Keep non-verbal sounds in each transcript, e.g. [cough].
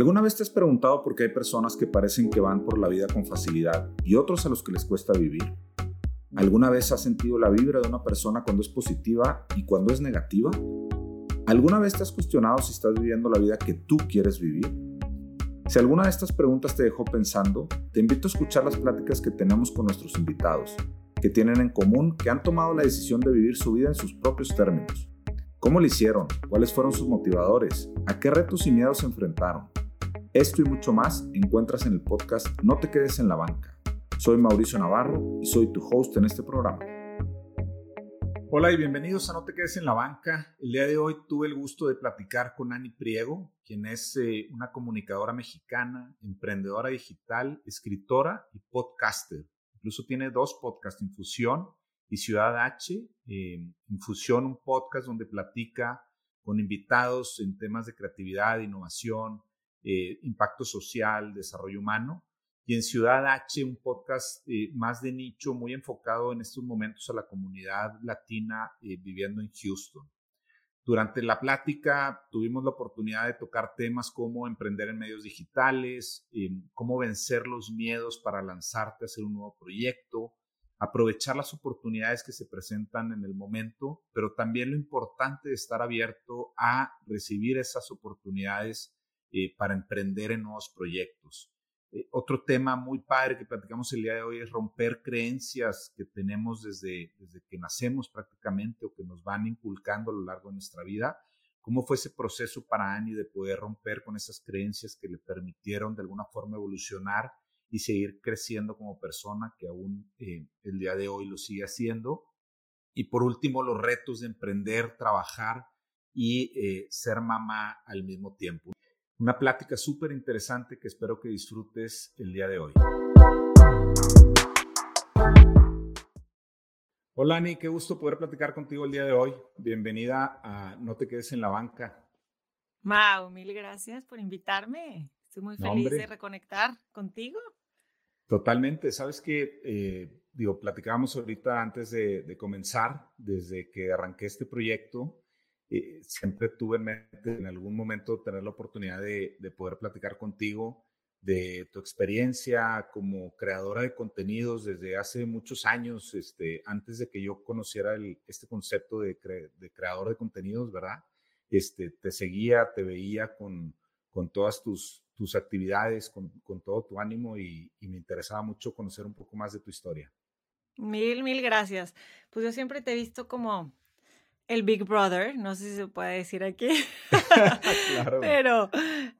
¿Alguna vez te has preguntado por qué hay personas que parecen que van por la vida con facilidad y otros a los que les cuesta vivir? ¿Alguna vez has sentido la vibra de una persona cuando es positiva y cuando es negativa? ¿Alguna vez te has cuestionado si estás viviendo la vida que tú quieres vivir? Si alguna de estas preguntas te dejó pensando, te invito a escuchar las pláticas que tenemos con nuestros invitados, que tienen en común que han tomado la decisión de vivir su vida en sus propios términos. ¿Cómo lo hicieron? ¿Cuáles fueron sus motivadores? ¿A qué retos y miedos se enfrentaron? Esto y mucho más encuentras en el podcast No te quedes en la banca. Soy Mauricio Navarro y soy tu host en este programa. Hola y bienvenidos a No te quedes en la banca. El día de hoy tuve el gusto de platicar con Ani Priego, quien es eh, una comunicadora mexicana, emprendedora digital, escritora y podcaster. Incluso tiene dos podcasts, Infusión y Ciudad H. Eh, Infusión, un podcast donde platica con invitados en temas de creatividad, innovación, eh, impacto social, desarrollo humano. Y en Ciudad H, un podcast eh, más de nicho, muy enfocado en estos momentos a la comunidad latina eh, viviendo en Houston. Durante la plática tuvimos la oportunidad de tocar temas como emprender en medios digitales, cómo vencer los miedos para lanzarte a hacer un nuevo proyecto, aprovechar las oportunidades que se presentan en el momento, pero también lo importante de estar abierto a recibir esas oportunidades eh, para emprender en nuevos proyectos. Eh, otro tema muy padre que platicamos el día de hoy es romper creencias que tenemos desde, desde que nacemos prácticamente o que nos van inculcando a lo largo de nuestra vida. ¿Cómo fue ese proceso para Annie de poder romper con esas creencias que le permitieron de alguna forma evolucionar y seguir creciendo como persona, que aún eh, el día de hoy lo sigue haciendo? Y por último, los retos de emprender, trabajar y ser mamá al mismo tiempo. Una plática súper interesante que espero que disfrutes el día de hoy. Hola Ani, qué gusto poder platicar contigo el día de hoy. Bienvenida a No te quedes en la banca. Mau, mil gracias por invitarme. Estoy muy feliz de reconectar contigo. Totalmente. Sabes que, eh, digo, platicábamos ahorita antes de, de comenzar, desde que arranqué este proyecto, eh, siempre tuve en mente en algún momento tener la oportunidad de, poder platicar contigo de tu experiencia como creadora de contenidos desde hace muchos años, este, antes de que yo conociera este concepto de, creador de contenidos, ¿verdad? Este, te seguía, te veía con, con todas tus, tus actividades, con, con todo tu ánimo y, y me interesaba mucho conocer un poco más de tu historia. Mil, mil gracias. Pues yo siempre te he visto como el Big Brother, no sé si se puede decir aquí, [laughs] claro. [laughs] pero,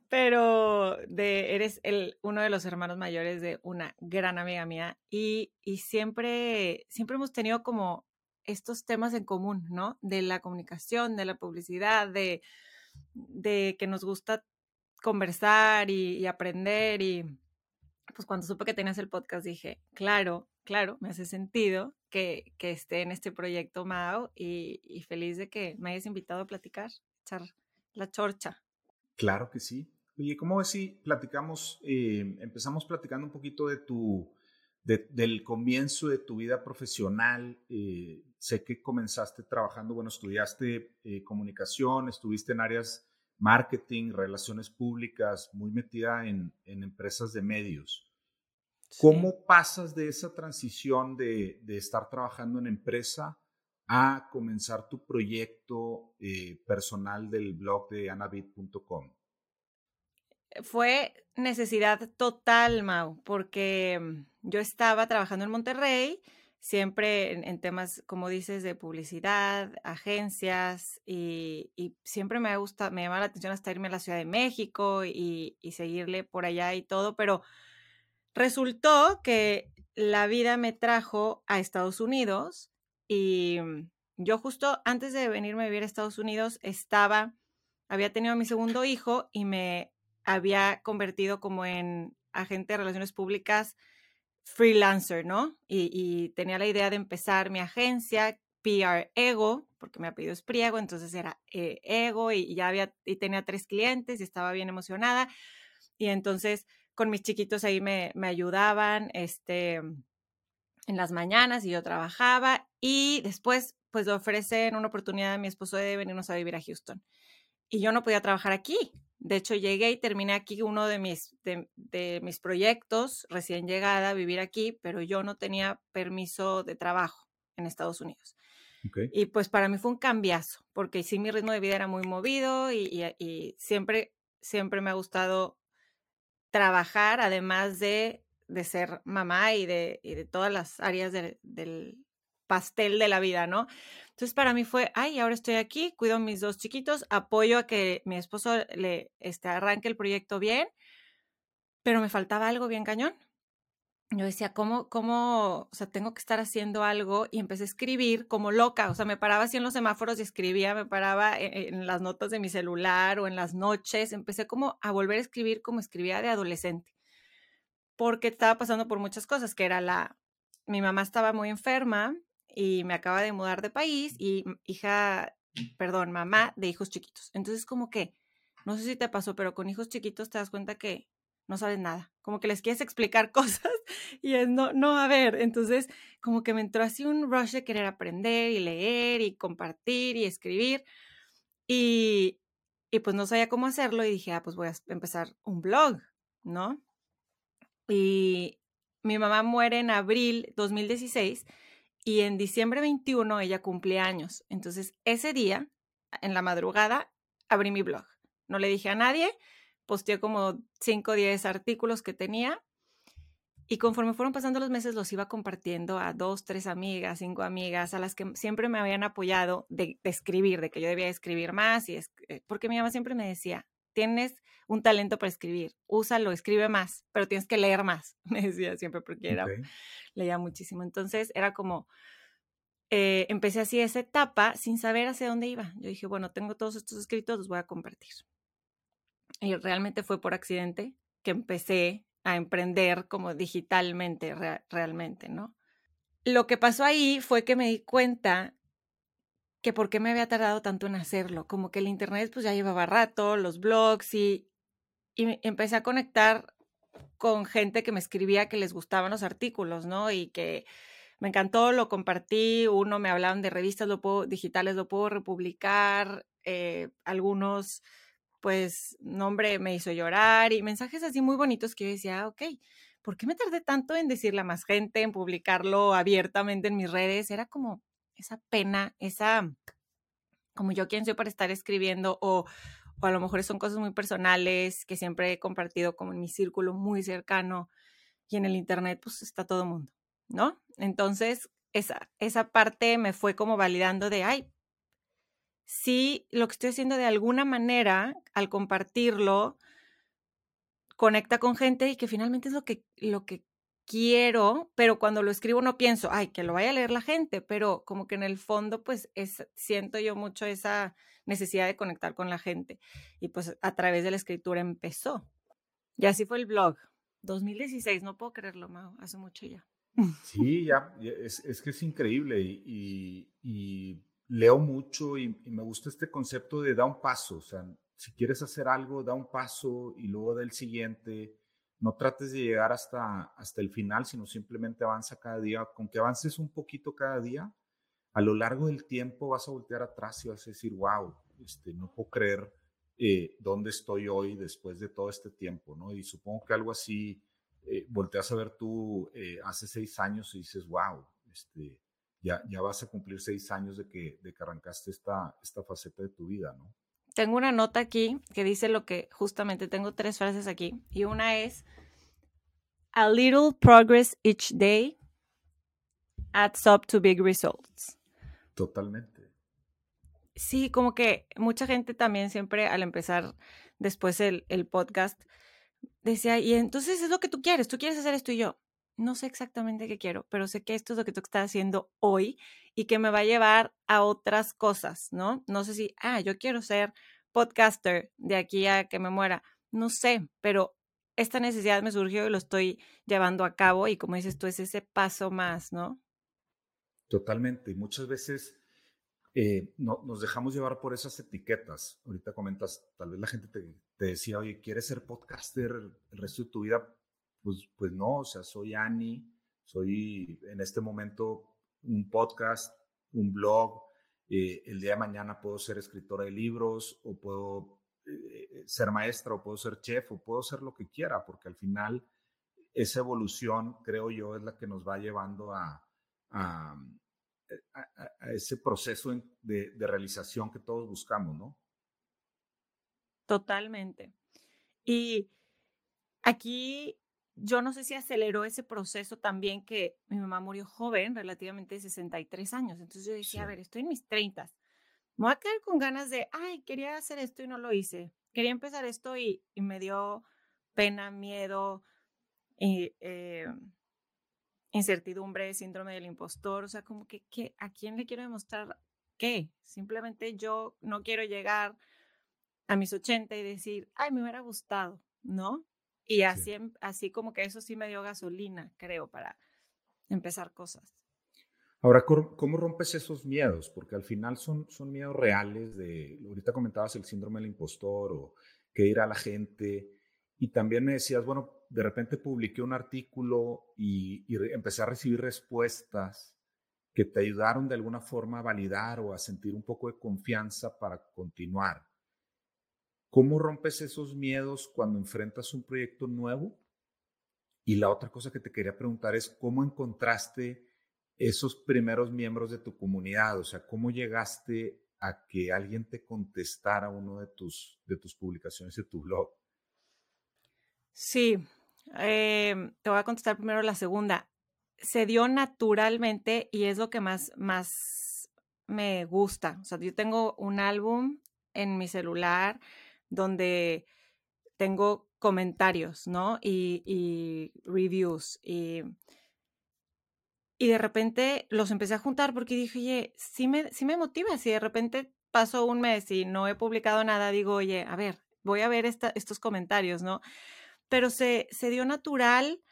pero de, eres el, uno de los hermanos mayores de una gran amiga mía y, y siempre, siempre hemos tenido como estos temas en común, ¿no? De la comunicación, de la publicidad, de, de que nos gusta conversar y, y aprender y pues cuando supe que tenías el podcast dije, claro, claro, me hace sentido que, esté en este proyecto Mao y, feliz de que me hayas invitado a platicar, echar la chorcha. Claro que sí. Oye, ¿cómo ves si platicamos, eh, empezamos platicando un poquito de tu, del comienzo de tu vida profesional? Eh, sé que comenzaste trabajando, bueno, estudiaste eh, comunicación, estuviste en áreas marketing, relaciones públicas, muy metida en empresas de medios. ¿Cómo pasas de esa transición de, estar trabajando en empresa a comenzar tu proyecto eh, personal del blog de anabit.com? Fue necesidad total, Mau, porque mm, yo estaba trabajando en Monterrey, siempre en, temas, como dices, de publicidad, agencias, y, siempre me gusta, me llama la atención hasta irme a la Ciudad de México y, y seguirle por allá y todo, pero Resultó que la vida me trajo a Estados Unidos y mm, yo justo antes de venirme a vivir a Estados Unidos estaba, había tenido mi segundo hijo y me había convertido como en agente de relaciones públicas freelancer, ¿no? Y, tenía la idea de empezar mi agencia PR Ego, porque mi apellido es Priego, entonces era eh, Ego y ya había, y tenía tres clientes y estaba bien emocionada. Y entonces con mis chiquitos ahí me, ayudaban este, en las mañanas y yo trabajaba y después pues le ofrecen una oportunidad a mi esposo de venirnos a vivir a Houston. Y yo no podía trabajar aquí, De hecho, llegué y terminé aquí uno de mis, de, mis proyectos, recién llegada a vivir aquí, pero yo no tenía permiso de trabajo en Estados Unidos. Y pues para mí fue un cambiazo, porque sí mi ritmo de vida era muy movido y, siempre, siempre me ha gustado trabajar, además de, de ser mamá y de, y de todas las áreas del pastel de la vida, ¿no? Entonces para mí fue, ay, ahora estoy aquí, cuido a mis dos chiquitos, apoyo a que mi esposo le este, arranque el proyecto bien, pero me faltaba algo bien cañón. Yo decía, ¿cómo, cómo, o sea, tengo que estar haciendo algo? Y empecé a escribir como loca, o sea, me paraba así en los semáforos y escribía, me paraba en, en las notas de mi celular o en las noches, empecé como a volver a escribir como escribía de adolescente, porque estaba pasando por muchas cosas, que era la, mi mamá estaba muy enferma, y me acaba de mudar de país y hija, perdón, mamá de hijos chiquitos. Entonces como que, no sé si te pasó, pero con hijos chiquitos te das cuenta que no sabes nada, como que les quieres explicar [laughs] cosas y es no, no, a ver, entonces como que me entró así un rush de querer aprender y leer y compartir y escribir y, y pues no sabía cómo hacerlo y dije, ah, pues voy a empezar un blog, ¿no? Y mi mamá muere en abril 2016 y en diciembre 21 ella cumple años. Entonces, ese día, en la madrugada, abrí mi blog. No le dije a nadie, posteé como 5 o 10 artículos que tenía y conforme fueron pasando los meses los iba compartiendo a dos, tres amigas, cinco amigas, a las que siempre me habían apoyado de, escribir, de que yo debía escribir más, y es, eh, porque mi mamá siempre me decía, tienes un talento para escribir, úsalo, escribe más, pero tienes que leer más, [laughs] me decía siempre porque era, leía muchísimo. Entonces era como, eh, empecé así esa etapa sin saber hacia dónde iba. Yo dije, bueno, tengo todos estos escritos, los voy a compartir. Y realmente fue por accidente que empecé a emprender como digitalmente, realmente, ¿no? Lo que pasó ahí fue que me di cuenta que por qué me había tardado tanto en hacerlo, como que el internet pues ya llevaba rato, los blogs y, y empecé a conectar con gente que me escribía que les gustaban los artículos, ¿no? Y que me encantó, lo compartí, uno me hablaban de revistas lo puedo, digitales, lo puedo republicar, eh, algunos, pues, nombre me hizo llorar y mensajes así muy bonitos que yo decía, ok, ¿por qué me tardé tanto en decirle a más gente, en publicarlo abiertamente en mis redes? Era como esa pena, esa, como yo quién soy para estar escribiendo o o a lo mejor son cosas muy personales que siempre he compartido como en mi círculo muy cercano y en el internet pues está todo mundo, ¿no? Entonces, esa, esa parte me fue como validando de, ay, sí, lo que estoy haciendo de alguna manera al compartirlo conecta con gente y que finalmente es lo que, lo que quiero, pero cuando lo escribo no pienso, ay, que lo vaya a leer la gente, pero como que en el fondo pues es, siento yo mucho esa necesidad de conectar con la gente. Y pues a través de la escritura empezó. Y así fue el blog. 2016, no puedo creerlo, Mau, hace mucho ya. Sí, ya, es, es que es increíble y, leo mucho y, me gusta este concepto de da un paso, o sea, si quieres hacer algo, da un paso y luego da el siguiente. No trates de llegar hasta, hasta el final, sino simplemente avanza cada día. Con que avances un poquito cada día, a lo largo del tiempo vas a voltear atrás y vas a decir, wow, este, no puedo creer eh, dónde estoy hoy después de todo este tiempo, ¿no? Y supongo que algo así eh, volteas a ver tú eh, hace seis años y dices, wow, este, ya, ya vas a cumplir seis años de que, de que arrancaste esta, esta faceta de tu vida, ¿no? Tengo una nota aquí que dice lo que justamente tengo tres frases aquí y una es, a little progress each day adds up to big results. Totalmente. Sí, como que mucha gente también siempre al empezar después el, el podcast decía, y entonces es lo que tú quieres, tú quieres hacer esto y yo. No sé exactamente qué quiero, pero sé que esto es lo que tú estás haciendo hoy y que me va a llevar a otras cosas, ¿no? No sé si, ah, yo quiero ser podcaster de aquí a que me muera. No sé, pero esta necesidad me surgió y lo estoy llevando a cabo y como dices tú, es ese paso más, ¿no? Totalmente. Y muchas veces eh, no, nos dejamos llevar por esas etiquetas. Ahorita comentas, tal vez la gente te, decía, oye, ¿quieres ser podcaster el resto de tu vida? Pues, pues no, o sea, soy Ani, soy en este momento un podcast, un blog. Eh, el día de mañana puedo ser escritora de libros o puedo eh, ser maestra o puedo ser chef o puedo ser lo que quiera, porque al final esa evolución, creo yo, es la que nos va llevando a, a, ese proceso de, de, realización que todos buscamos, ¿no? Totalmente. Y aquí yo no sé si aceleró ese proceso también que mi mamá murió joven, relativamente de 63 años. Entonces yo decía, a ver, estoy en mis 30. Me voy a quedar con ganas de, ay, quería hacer esto y no lo hice. Quería empezar esto y, me dio pena, miedo, y, eh, incertidumbre, síndrome del impostor. O sea, como que, ¿a quién le quiero demostrar qué? Simplemente yo no quiero llegar a mis 80 y decir, ay, me hubiera gustado, ¿no? Y así, em, así como que eso sí me dio gasolina, creo, para empezar cosas. Ahora, ¿cómo rompes esos miedos? Porque al final son, son miedos reales de, ahorita comentabas el síndrome del impostor o que ir a la gente. Y también me decías, bueno, de repente publiqué un artículo y, y empecé a recibir respuestas que te ayudaron de alguna forma a validar o a sentir un poco de confianza para continuar. ¿Cómo rompes esos miedos cuando enfrentas un proyecto nuevo? Y la otra cosa que te quería preguntar es, ¿cómo encontraste esos primeros miembros de tu comunidad? O sea, ¿cómo llegaste a que alguien te contestara uno de tus, de tus publicaciones de tu blog? Sí, em, te voy a contestar primero la segunda. Se dio naturalmente y es lo que más, más me gusta. O sea, yo tengo un álbum en mi celular donde tengo comentarios, ¿no? Y, reviews. Y, y, de repente los empecé a juntar porque dije, oye, sí me, me motiva. Si de repente pasó un mes y no he publicado nada, digo, oye, a ver, voy a ver estos comentarios, ¿no? Pero se, se dio natural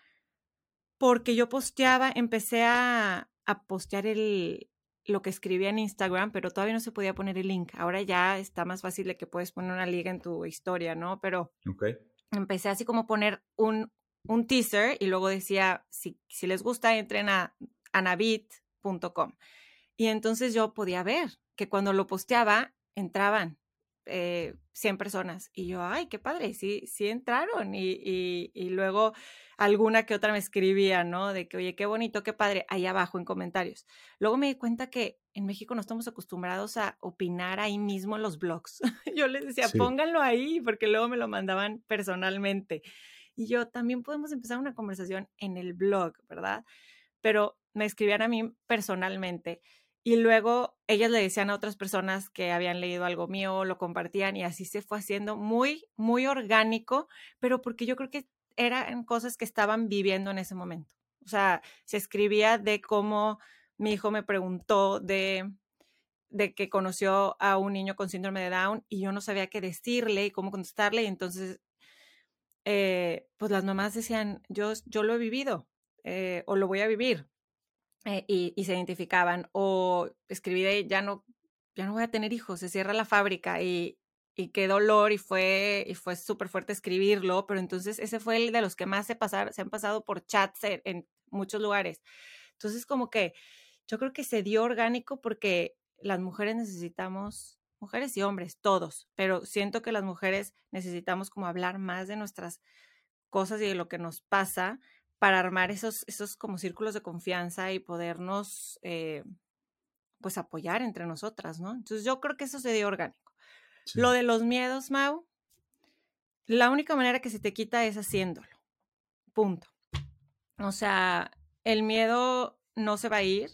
porque yo posteaba, empecé a, a postear el, lo que escribía en Instagram, pero todavía no se podía poner el link. Ahora ya está más fácil de que puedes poner una liga en tu historia, ¿no? Pero empecé así como poner un, un teaser y luego decía, si, si les gusta, entren a anabit.com. Y entonces yo podía ver que cuando lo posteaba, entraban eh, 100 personas. Y yo, ay, qué padre, sí, sí entraron. Y, y, y luego alguna que otra me escribía, ¿no? De que, oye, qué bonito, qué padre, ahí abajo en comentarios. Luego me di cuenta que en México no estamos acostumbrados a opinar ahí mismo en los blogs. [laughs] yo les decía, pónganlo ahí, porque luego me lo mandaban personalmente. Y yo, también podemos empezar una conversación en el blog, ¿verdad? Pero me escribían a mí personalmente. Y luego ellas le decían a otras personas que habían leído algo mío, lo compartían y así se fue haciendo muy, muy orgánico, pero porque yo creo que eran cosas que estaban viviendo en ese momento. O sea, se escribía de cómo mi hijo me preguntó de, de que conoció a un niño con síndrome de Down y yo no sabía qué decirle y cómo contestarle. Y entonces, eh, pues las mamás decían, yo, yo lo he vivido eh, o lo voy a vivir. Eh, y, se identificaban. O escribí de, ya no, ya no voy a tener hijos, se cierra la fábrica y, y qué dolor y fue, y fue súper fuerte escribirlo, pero entonces ese fue el de los que más se, pasar, se han pasado por chats en, muchos lugares. Entonces como que yo creo que se dio orgánico porque las mujeres necesitamos, mujeres y hombres, todos, pero siento que las mujeres necesitamos como hablar más de nuestras cosas y de lo que nos pasa para armar esos, esos como círculos de confianza y podernos eh, pues apoyar entre nosotras, ¿no? Entonces yo creo que eso se dio orgánico. Lo de los miedos, Mau, la única manera que se te quita es haciéndolo. Punto. O sea, el miedo no se va a ir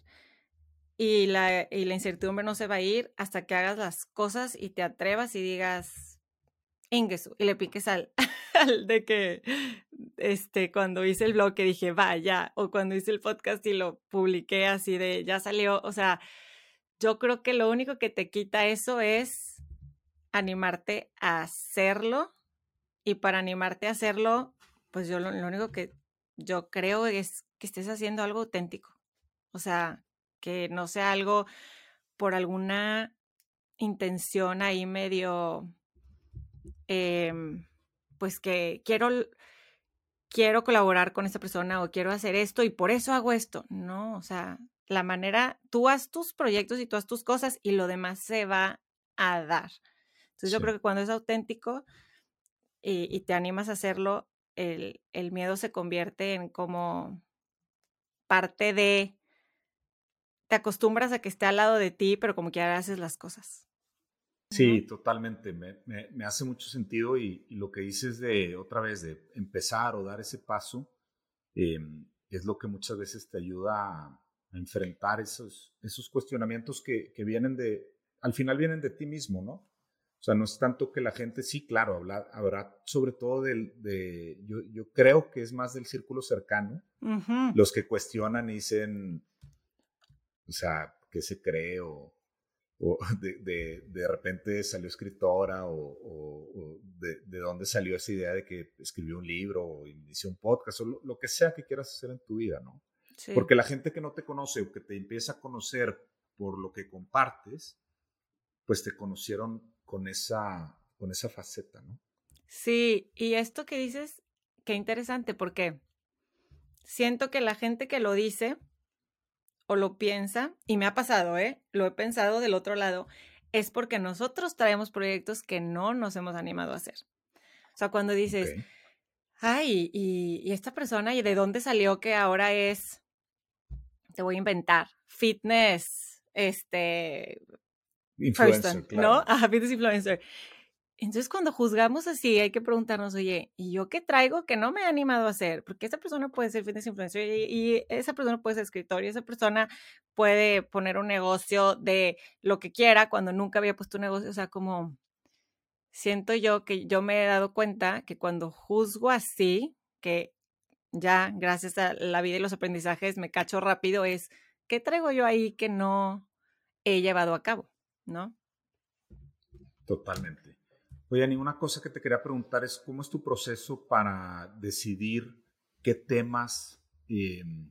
y la, y la incertidumbre no se va a ir hasta que hagas las cosas y te atrevas y digas, Y le piques al, [laughs] al de que, este, cuando hice el blog que dije, vaya, o cuando hice el podcast y lo publiqué así de, ya salió, o sea, yo creo que lo único que te quita eso es animarte a hacerlo y para animarte a hacerlo, pues yo lo, único que yo creo es que estés haciendo algo auténtico. O sea, que no sea algo por alguna intención ahí medio, em, pues que quiero, quiero colaborar con esta persona o quiero hacer esto y por eso hago esto. No, o sea, la manera, tú haz tus proyectos y tú haz tus cosas y lo demás se va a dar. Entonces yo creo que cuando es auténtico y, te animas a hacerlo, el, el, miedo se convierte en como parte de, te acostumbras a que esté al lado de ti, pero como que ahora haces las cosas. Sí, totalmente. Me, me, hace mucho sentido y, lo que dices de otra vez, de empezar o dar ese paso, em, es lo que muchas veces te ayuda a, enfrentar esos, esos cuestionamientos que, que, vienen de, al final vienen de ti mismo, ¿no? O sea, no es tanto que la gente, sí, claro, habla, habrá sobre todo del, de, yo, yo creo que es más del círculo cercano, los que cuestionan y dicen, o sea, ¿qué se cree? O, o [laughs] de, de, de, repente salió escritora o, o, de, de, dónde salió esa idea de que escribió un libro o inició un podcast o lo, que sea que quieras hacer en tu vida, ¿no? Porque la gente que no te conoce o que te empieza a conocer por lo que compartes, pues te conocieron con esa, con esa faceta, ¿no? Sí, y esto que dices, qué interesante, porque siento que la gente que lo dice, o lo piensa, y me ha pasado, ¿eh? Lo he pensado del otro lado, es porque nosotros traemos proyectos que no nos hemos animado a hacer. O sea, cuando dices, ay, y, esta persona, ¿y de dónde salió que ahora es, te voy a inventar, fitness, este... Influencer, ¿no? Ajá, fitness influencer. Entonces, cuando juzgamos así, hay que preguntarnos, oye, ¿y yo qué traigo que no me he animado a hacer? Porque esa persona puede ser fitness influencer y, esa persona puede ser escritor y esa persona puede poner un negocio de lo que quiera cuando nunca había puesto un negocio. O sea, como siento yo que yo me he dado cuenta que cuando juzgo así, que ya gracias a la vida y los aprendizajes me cacho rápido, es, ¿qué traigo yo ahí que no he llevado a cabo? ¿No? Totalmente. Oye, Ani, cosa que te quería preguntar es cómo es tu proceso para decidir qué temas em,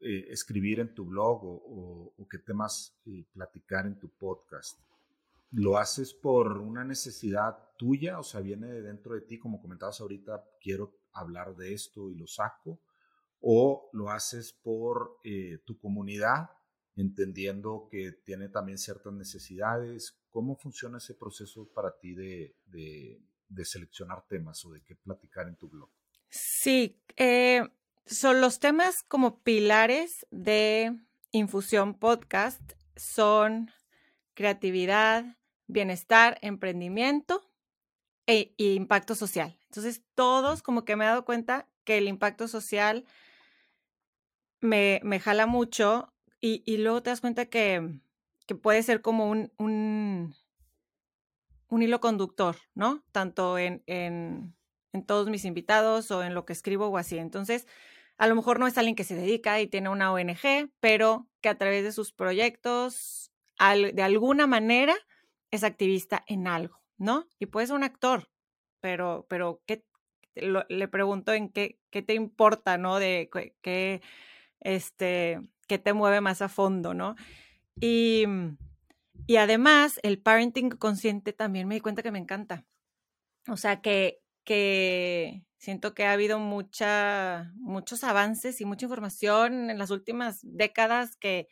eh, escribir en tu blog o, qué temas eh, platicar en tu podcast. ¿Lo haces por una necesidad tuya? O sea, viene de dentro de ti, como comentabas ahorita, quiero hablar de esto y lo saco. ¿O lo haces por eh, tu comunidad, entendiendo que tiene también ciertas necesidades? ¿Cómo funciona ese proceso para ti de, seleccionar temas o de qué platicar en tu blog? Sí, eh, son los temas como pilares de Infusión Podcast son creatividad, bienestar, emprendimiento e, impacto social. Entonces, todos como que me he dado cuenta que el impacto social me, jala mucho y, y luego te das cuenta que que puede ser como un, un, hilo conductor, ¿no? Tanto en, en, todos mis invitados o en lo que escribo o así. Entonces, a lo mejor no es alguien que se dedica y tiene una ONG, pero que a través de sus proyectos, de alguna manera, es activista en algo, ¿no? Y puede ser un actor, pero, pero ¿qué, le pregunto en qué, qué te importa, ¿no? De qué, este, qué te mueve más a fondo, ¿no? Y, mm, y además, el parenting consciente también me di cuenta que me encanta. O sea, que, que siento que ha habido mucha, muchos avances y mucha información en las últimas décadas que,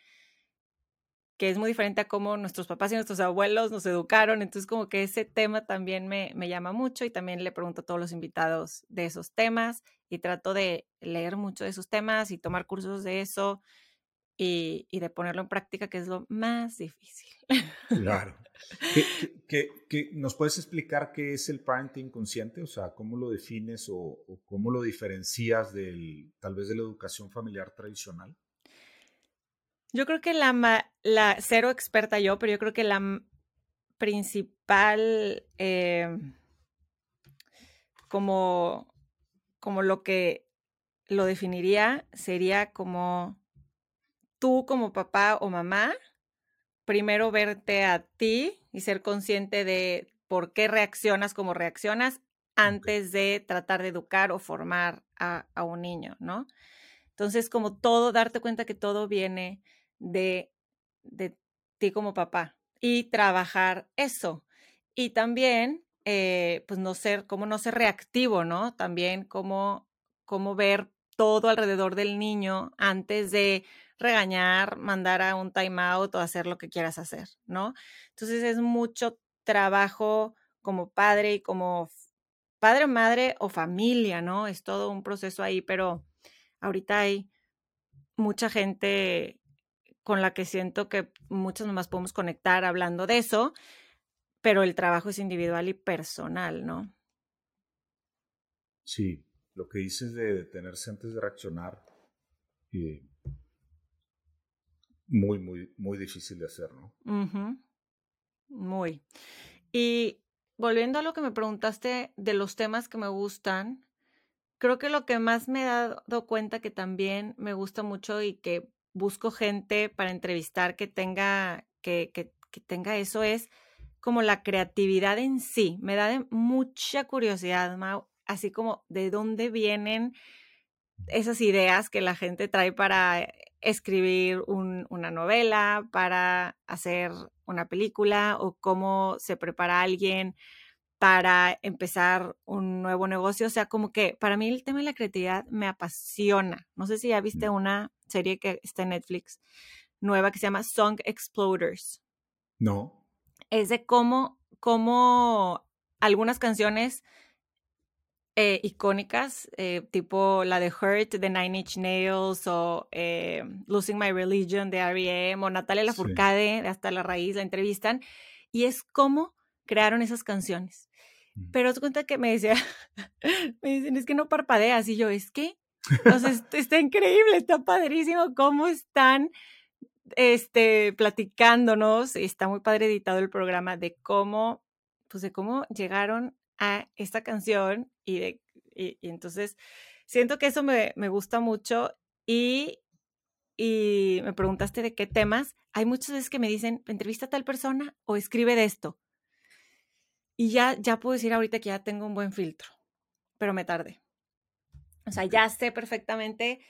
que es muy diferente a cómo nuestros papás y nuestros abuelos nos educaron. Entonces, como que ese tema también me, me llama mucho y también le pregunto a todos los invitados de esos temas y trato de leer mucho de esos temas y tomar cursos de eso y, de ponerlo en práctica, que es lo más difícil. Claro. ¿Qué, [laughs] nos puedes explicar qué es el parenting consciente? O sea, ¿cómo lo defines o, cómo lo diferencias del, tal vez de la educación familiar tradicional? Yo creo que la, la cero experta yo, pero yo creo que la principal, eh, como, como lo que lo definiría, sería como tú como papá o mamá, primero verte a ti y ser consciente de por qué reaccionas como reaccionas antes de tratar de educar o formar a, un niño, ¿no? Entonces, como todo, darte cuenta que todo viene de, de ti como papá y trabajar eso. Y también, eh, pues no ser, como no ser reactivo, ¿no? También como, como ver todo alrededor del niño antes de regañar, mandar a un timeout o hacer lo que quieras hacer, ¿no? Entonces es mucho trabajo como padre y como padre, madre o familia, ¿no? Es todo un proceso ahí, pero ahorita hay mucha gente con la que siento que muchas más podemos conectar hablando de eso, pero el trabajo es individual y personal, ¿no? Sí, lo que dices de detenerse antes de reaccionar, eh, muy, muy, muy difícil de hacer, ¿no? Muy. Y volviendo a lo que me preguntaste de los temas que me gustan, creo que lo que más me he dado cuenta que también me gusta mucho y que busco gente para entrevistar que tenga, que, que, que tenga eso es como la creatividad en sí. Me da de mucha curiosidad, Mau, así como de dónde vienen esas ideas que la gente trae para escribir una novela, para hacer una película o cómo se prepara alguien para empezar un nuevo negocio. O sea, como que para mí el tema de la creatividad me apasiona. No sé si ya viste mm. una serie que está en Netflix nueva que se llama Song Exploders. No. Es de cómo, cómo algunas canciones eh, icónicas, eh, tipo la de Hurt de Nine Inch Nails o eh, Losing My Religion de R.E.M. o Natalia Lafourcade de Hasta la Raíz, la entrevistan, y es cómo crearon esas canciones. Mm. Pero te cuenta que me decía, [laughs] me dicen, es que no parpadeas, y yo, es que, [laughs] entonces está increíble, está padrísimo cómo están este, platicándonos, está muy padre editado el programa de cómo, pues de cómo llegaron a esta canción y, de, y, entonces siento que eso me, me gusta mucho y, y, me preguntaste de qué temas. Hay muchas veces que me dicen, entrevista a tal persona o escribe de esto. Y ya, ya puedo decir ahorita que ya tengo un buen filtro, pero me tardé. O sea, ya sé perfectamente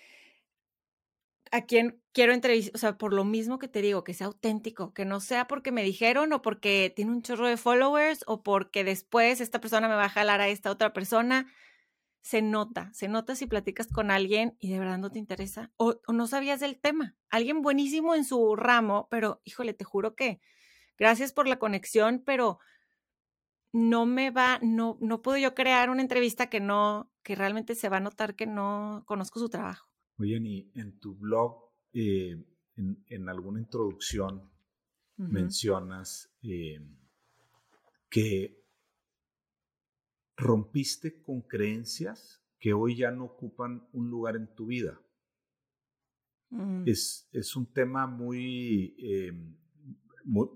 a quién quiero entrevistar, o sea, por lo mismo que te digo, que sea auténtico, que no sea porque me dijeron o porque tiene un chorro de followers o porque después esta persona me va a jalar a esta otra persona. Se nota, se nota si platicas con alguien y de verdad no te interesa o, no sabías del tema. Alguien buenísimo en su ramo, pero híjole, te juro que gracias por la conexión, pero no me va, no, no puedo yo crear una entrevista que no, que realmente se va a notar que no conozco su trabajo. Oye, y en tu blog, eh, en, alguna introducción, mencionas eh, que rompiste con creencias que hoy ya no ocupan un lugar en tu vida. Mm. Es, es, un tema muy, eh,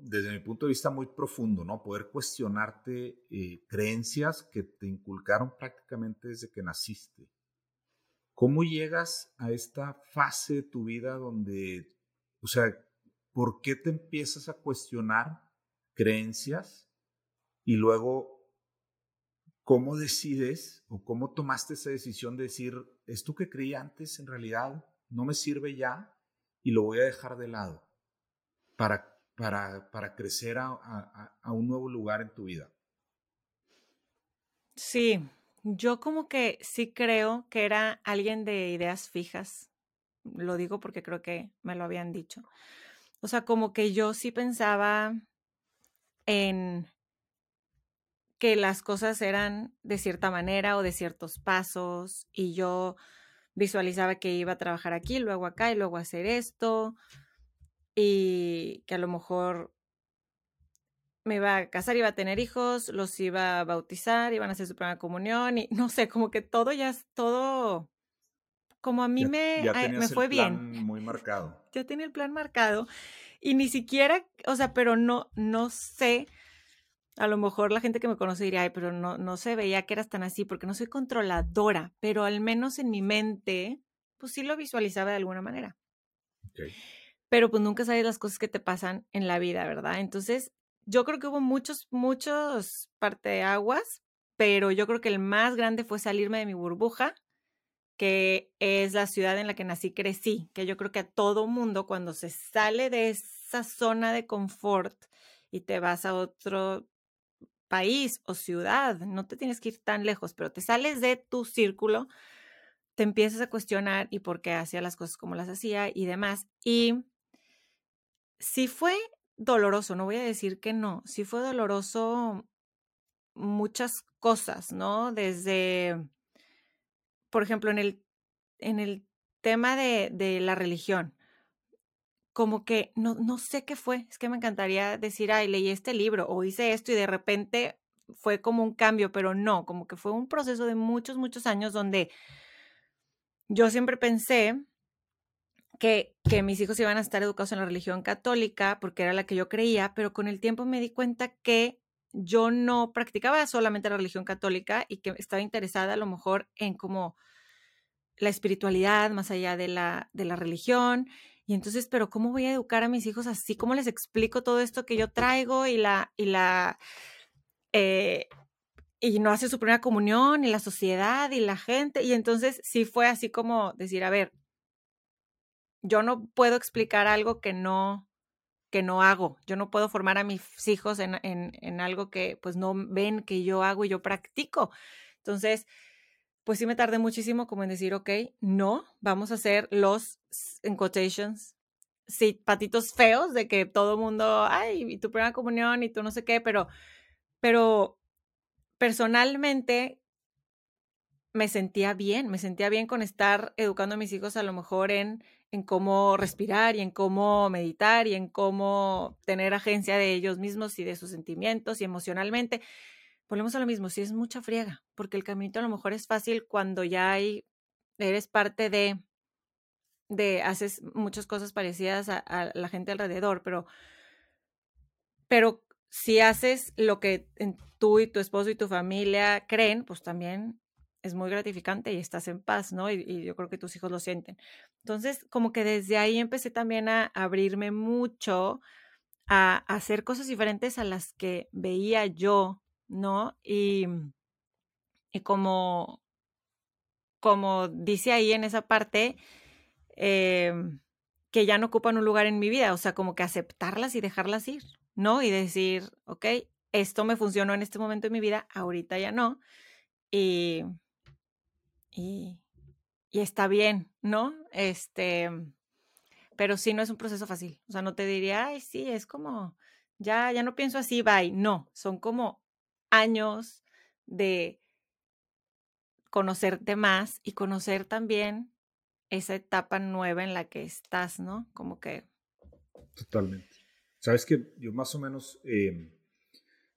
desde mi punto de vista, muy profundo, ¿no? Poder cuestionarte creencias que te inculcaron prácticamente desde que naciste. ¿Cómo llegas a esta fase de tu vida donde, o sea, ¿por qué te empiezas a cuestionar creencias y luego cómo decides o cómo tomaste esa decisión de decir, esto que creí antes en realidad no me sirve ya y lo voy a dejar de lado para, para, para crecer a, a un nuevo lugar en tu vida? Sí, yo como que sí creo que era alguien de ideas fijas. Lo digo porque creo que me lo habían dicho. O sea, como que yo sí pensaba en que las cosas eran de cierta manera o de ciertos pasos y yo visualizaba que iba a trabajar aquí, luego acá y luego hacer esto y que a lo mejor me iba a casar, iba a tener hijos, los iba a bautizar, iban a hacer su primera comunión y [laughs] no sé, como que todo ya es todo, como a mí me, me fue el plan bien. Muy marcado. Ya tenía el plan marcado y ni siquiera, o sea, pero no, no sé, a lo mejor la gente que me conoce diría, ay, pero no, no se veía que eras tan así porque no soy controladora, pero al menos en mi mente, pues sí lo visualizaba de alguna manera. Pero pues nunca sabes las cosas que te pasan en la vida, ¿verdad? Entonces, yo creo que hubo muchos, muchos parteaguas, pero yo creo que el más grande fue salirme de mi burbuja, que es la ciudad en la que nací, crecí, que yo creo que a todo mundo cuando se sale de esa zona de confort y te vas a otro país o ciudad, no te tienes que ir tan lejos, pero te sales de tu círculo, te empiezas a cuestionar y por qué hacía las cosas como las hacía y demás. Y sí fue doloroso, no voy a decir que no, sí fue doloroso muchas cosas, ¿no? Desde, por ejemplo, en el, en el tema de, de la religión, como que no, no sé qué fue, es que me encantaría decir, ay, leí este libro o hice esto y de repente fue como un cambio, pero no, como que fue un proceso de muchos, muchos años donde yo siempre pensé que, mis hijos iban a estar educados en la religión católica porque era la que yo creía, pero con el tiempo me di cuenta que yo no practicaba solamente la religión católica y que estaba interesada a lo mejor en como la espiritualidad más allá de la, de la religión. Y entonces, pero ¿cómo voy a educar a mis hijos así? ¿Cómo les explico todo esto que yo traigo y la, y la, eh, y no hace su primera comunión y la sociedad y la gente? Y entonces sí fue así como decir, a ver, yo no puedo explicar algo que no, que no hago. Yo no puedo formar a mis hijos en, en, en, algo que pues no ven que yo hago y yo practico. Entonces, pues sí me tardé muchísimo como en decir, ok, no, vamos a hacer los, en quotations, sí, patitos feos de que todo mundo, ay, y tu primera comunión y tú no sé qué, pero, pero personalmente me sentía bien, me sentía bien con estar educando a mis hijos a lo mejor en en cómo respirar y en cómo meditar y en cómo tener agencia de ellos mismos y de sus sentimientos y emocionalmente. Volvemos a lo mismo, si es mucha friega, porque el caminito a lo mejor es fácil cuando ya hay, eres parte de, de, haces muchas cosas parecidas a, a la gente alrededor, pero, pero si haces lo que tú y tu esposo y tu familia creen, pues también es muy gratificante y estás en paz, ¿no? Y, yo creo que tus hijos lo sienten. Entonces, como que desde ahí empecé también a abrirme mucho a, hacer cosas diferentes a las que veía yo, ¿no? Y, y como, como dice ahí en esa parte, em, que ya no ocupan un lugar en mi vida, o sea, como que aceptarlas y dejarlas ir, ¿no? Y decir, ok, esto me funcionó en este momento de mi vida, ahorita ya no. Y, y, está bien, ¿no? Este, pero sí no es un proceso fácil. O sea, no te diría, ay, sí, es como, ya, ya no pienso así, bye. No, son como años de conocerte más y conocer también esa etapa nueva en la que estás, ¿no? Como que... Totalmente. Sabes que yo más o menos eh,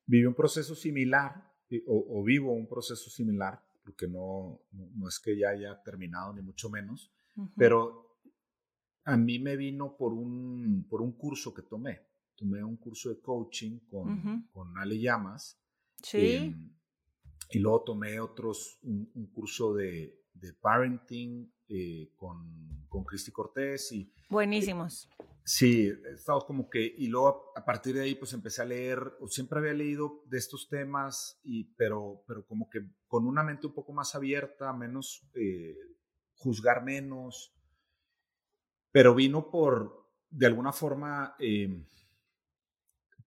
viví un proceso similar eh, o, vivo un proceso similar porque no, no, es que ya haya terminado, ni mucho menos, pero a mí me vino por un, por un curso que tomé. Tomé un curso de coaching con, con Ale Llamas. Sí. Em, y luego tomé otros, un, un curso de, de parenting eh, con, con Cristi Cortés. Y, Buenísimos. Sí, he estado como que, y luego a partir de ahí pues empecé a leer, o siempre había leído de estos temas, y, pero, pero como que con una mente un poco más abierta, menos, eh, juzgar menos, pero vino por, de alguna forma, eh,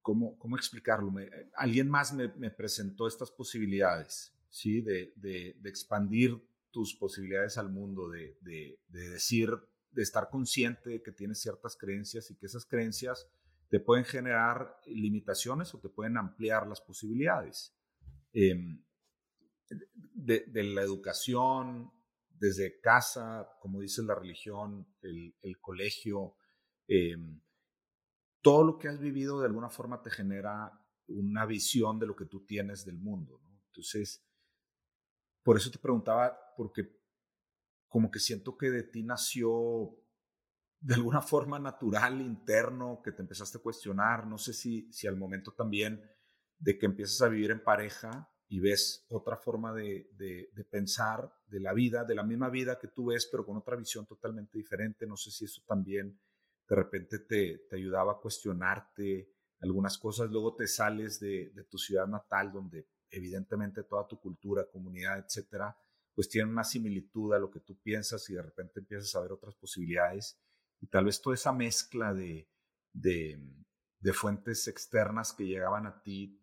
¿cómo, ¿cómo, explicarlo? alguien más me, me, presentó estas posibilidades, ¿sí? De, de, de, expandir tus posibilidades al mundo, de, de decir de estar consciente de que tienes ciertas creencias y que esas creencias te pueden generar limitaciones o te pueden ampliar las posibilidades. Em, de, la educación, desde casa, como dice la religión, el, colegio, em, todo lo que has vivido de alguna forma te genera una visión de lo que tú tienes del mundo. Entonces, por eso te preguntaba, porque como que siento que de ti nació de alguna forma natural, interno, que te empezaste a cuestionar. No sé si, si al momento también de que empiezas a vivir en pareja y ves otra forma de, de, pensar de la vida, de la misma vida que tú ves, pero con otra visión totalmente diferente. No sé si eso también de repente te, te ayudaba a cuestionarte algunas cosas. Luego te sales de, de tu ciudad natal, donde evidentemente toda tu cultura, comunidad, etcétera, pues tiene una similitud a lo que tú piensas y de repente empiezas a ver otras posibilidades y tal vez toda esa mezcla de, de, de fuentes externas que llegaban a ti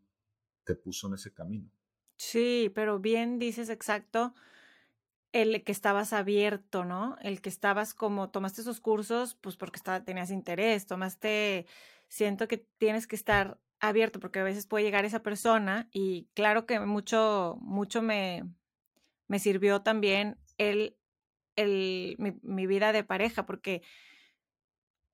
te puso en ese camino. Sí, pero bien dices exacto el que estabas abierto, ¿no? El que estabas como, tomaste esos cursos, pues porque estaba, tenías interés, tomaste siento que tienes que estar abierto porque a veces puede llegar esa persona y claro que mucho, mucho me, me sirvió también el, mi, vida de pareja porque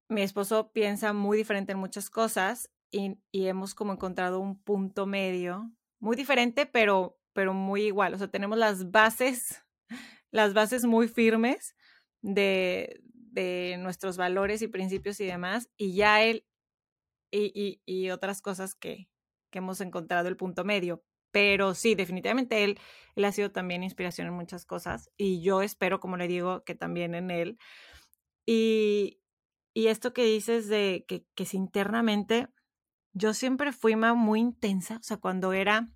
mi esposo piensa muy diferente en muchas cosas y, y, hemos como encontrado un punto medio muy diferente, pero, pero muy igual. O sea, tenemos las bases, [laughs] las bases muy firmes de, de nuestros valores y principios y demás, y ya él y, y, otras cosas que, que, hemos encontrado el punto medio. Pero sí, definitivamente él, él ha sido también inspiración en muchas cosas y yo espero, como le digo, que también en él. Y, y esto que dices de que, que si internamente, yo siempre fui muy intensa, o sea, cuando era,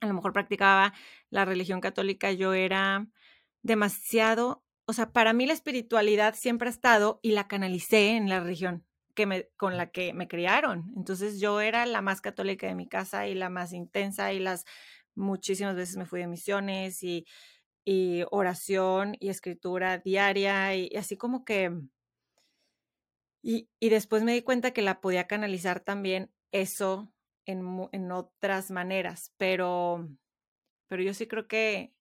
a lo mejor practicaba la religión católica, yo era demasiado, o sea, para mí la espiritualidad siempre ha estado y la canalicé en la religión que con la que me criaron. Entonces yo era la más católica de mi casa y la más intensa y las muchísimas veces me fui de misiones y, y oración y escritura diaria y, así como que... Y, y, después me di cuenta que la podía canalizar también eso en, en otras maneras, pero, pero yo sí creo que,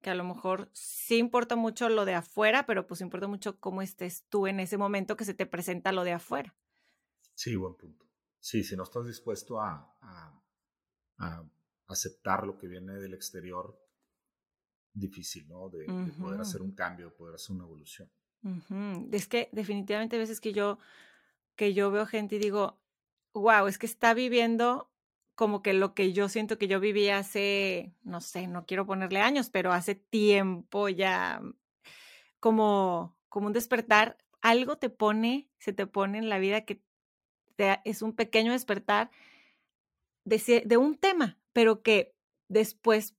que a lo mejor sí importa mucho lo de afuera, pero pues importa mucho cómo estés tú en ese momento que se te presenta lo de afuera. Sí, buen punto. Sí, si no estás dispuesto a, a, aceptar lo que viene del exterior, difícil, ¿no? De, poder hacer un cambio, poder hacer una evolución. Es que definitivamente a veces que yo, que yo veo gente y digo, wow, es que está viviendo como que lo que yo siento que yo viví hace, no sé, no quiero ponerle años, pero hace tiempo ya, como, como un despertar, algo te pone, se te pone en la vida que es un pequeño despertar de, de un tema, pero que después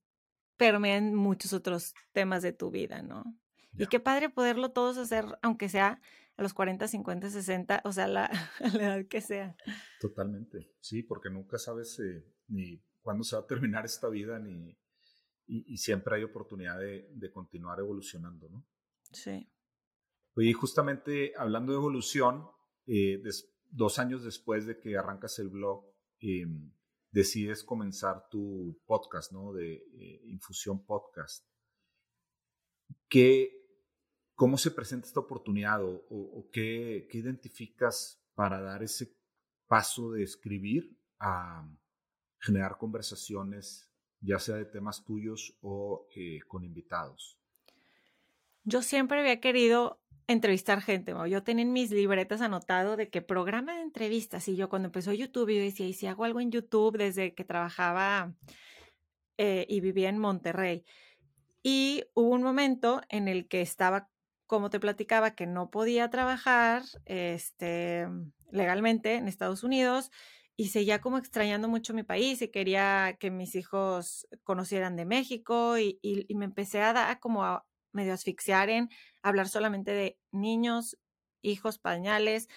permean muchos otros temas de tu vida, ¿no? Y qué padre poderlo todos hacer, aunque sea a los 40, 50, 60, o sea, la, [laughs] la edad que sea. Totalmente, sí, porque nunca sabes eh, ni cuándo se va a terminar esta vida, ni, y, siempre hay oportunidad de, de, continuar evolucionando, ¿no? Sí. Y justamente hablando de evolución, eh, dos años después de que arrancas el blog, em, decides comenzar tu podcast, ¿no? De eh, Infusión Podcast. ¿Qué, ¿Cómo se presenta esta oportunidad o, qué, identificas para dar ese paso de escribir a generar conversaciones, ya sea de temas tuyos o eh, con invitados? Yo siempre había querido entrevistar gente. Yo tenía en mis libretas anotado de que programa de entrevistas. Y yo cuando empezó YouTube, yo decía, ¿y si hago algo en YouTube desde que trabajaba eh, y vivía en Monterrey? Y hubo un momento en el que estaba como te platicaba, que no podía trabajar este, legalmente en Estados Unidos y seguía como extrañando mucho mi país y quería que mis hijos conocieran de México y, me empecé a dar como a medio asfixiar en hablar solamente de niños, hijos, pañales,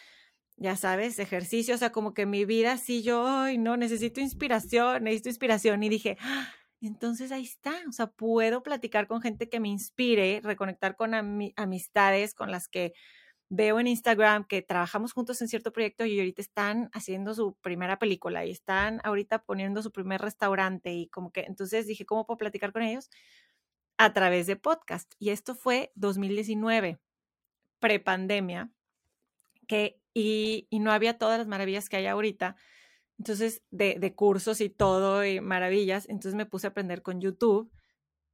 ya sabes, ejercicio, o sea, como que mi vida sí yo, ay, no, necesito inspiración, necesito inspiración y dije, ¡ah! Entonces ahí está, o sea, puedo platicar con gente que me inspire, reconectar con amistades con las que veo en Instagram que trabajamos juntos en cierto proyecto y ahorita están haciendo su primera película y están ahorita poniendo su primer restaurante y como que entonces dije, ¿cómo puedo platicar con ellos? A través de podcast. Y esto fue 2019, prepandemia, que y, y no había todas las maravillas que hay ahorita entonces, de, cursos y todo, y maravillas. Entonces me puse a aprender con YouTube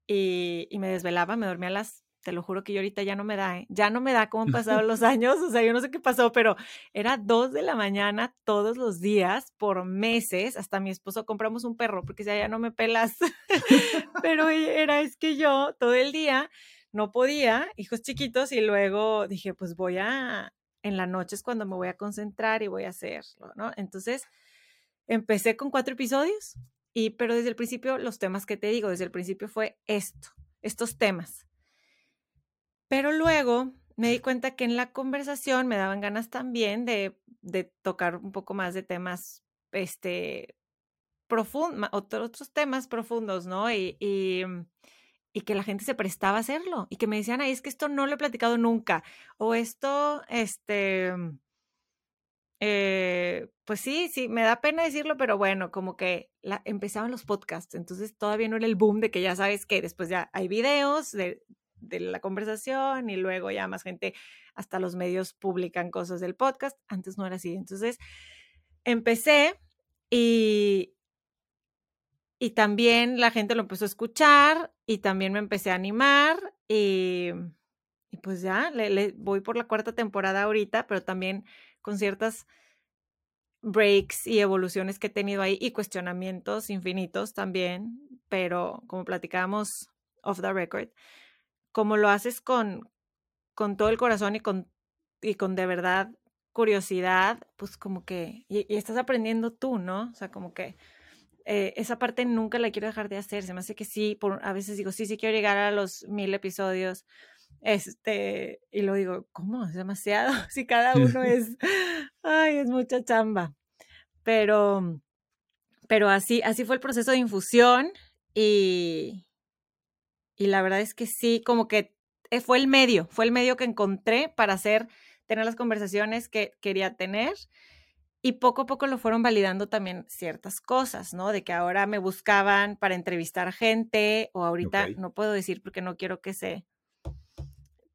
y, me desvelaba, me dormía a las, te lo juro que yo ahorita ya no me da, ¿eh? ya no me da cómo han pasado los [laughs] años, o sea, yo no sé qué pasó, pero era dos de la mañana todos los días por meses, hasta mi esposo compramos un perro porque ya, ya no me pelas, [laughs] pero era, es que yo todo el día no podía, hijos chiquitos, y luego dije, pues voy a, en la noche es cuando me voy a concentrar y voy a hacerlo, ¿no? Entonces, Empecé con cuatro episodios, y, pero desde el principio los temas que te digo, desde el principio fue esto, estos temas. Pero luego me di cuenta que en la conversación me daban ganas también de, de tocar un poco más de temas, este, profundos, otros temas profundos, ¿no? Y, y, y, que la gente se prestaba a hacerlo y que me decían, ay, es que esto no lo he platicado nunca, o esto, este, eh, pues sí, sí, me da pena decirlo, pero bueno, como que empezaban los podcasts, entonces todavía no era el boom de que ya sabes que después ya hay videos de, la conversación y luego ya más gente, hasta los medios publican cosas del podcast, antes no era así, entonces empecé y, y también la gente lo empezó a escuchar y también me empecé a animar y, y pues ya, le voy por la cuarta temporada ahorita, pero también con ciertas breaks y evoluciones que he tenido ahí y cuestionamientos infinitos también, pero como platicábamos off the record, como lo haces con, con todo el corazón y con, y con de verdad curiosidad, pues como que, y, estás aprendiendo tú, ¿no? O sea, como que eh, esa parte nunca la quiero dejar de hacer, se me hace que sí, por, a veces digo, sí, sí quiero llegar a los mil episodios, este, y lo digo, ¿cómo? Es demasiado. [laughs] Si cada uno es, ay, es mucha chamba. Pero, pero así, así fue el proceso de infusión y, y la verdad es que sí, como que eh, fue el medio, fue el medio que encontré para hacer, tener las conversaciones que quería tener. Y poco a poco lo fueron validando también ciertas cosas, ¿no? De que ahora me buscaban para entrevistar gente o ahorita no puedo decir porque no quiero que se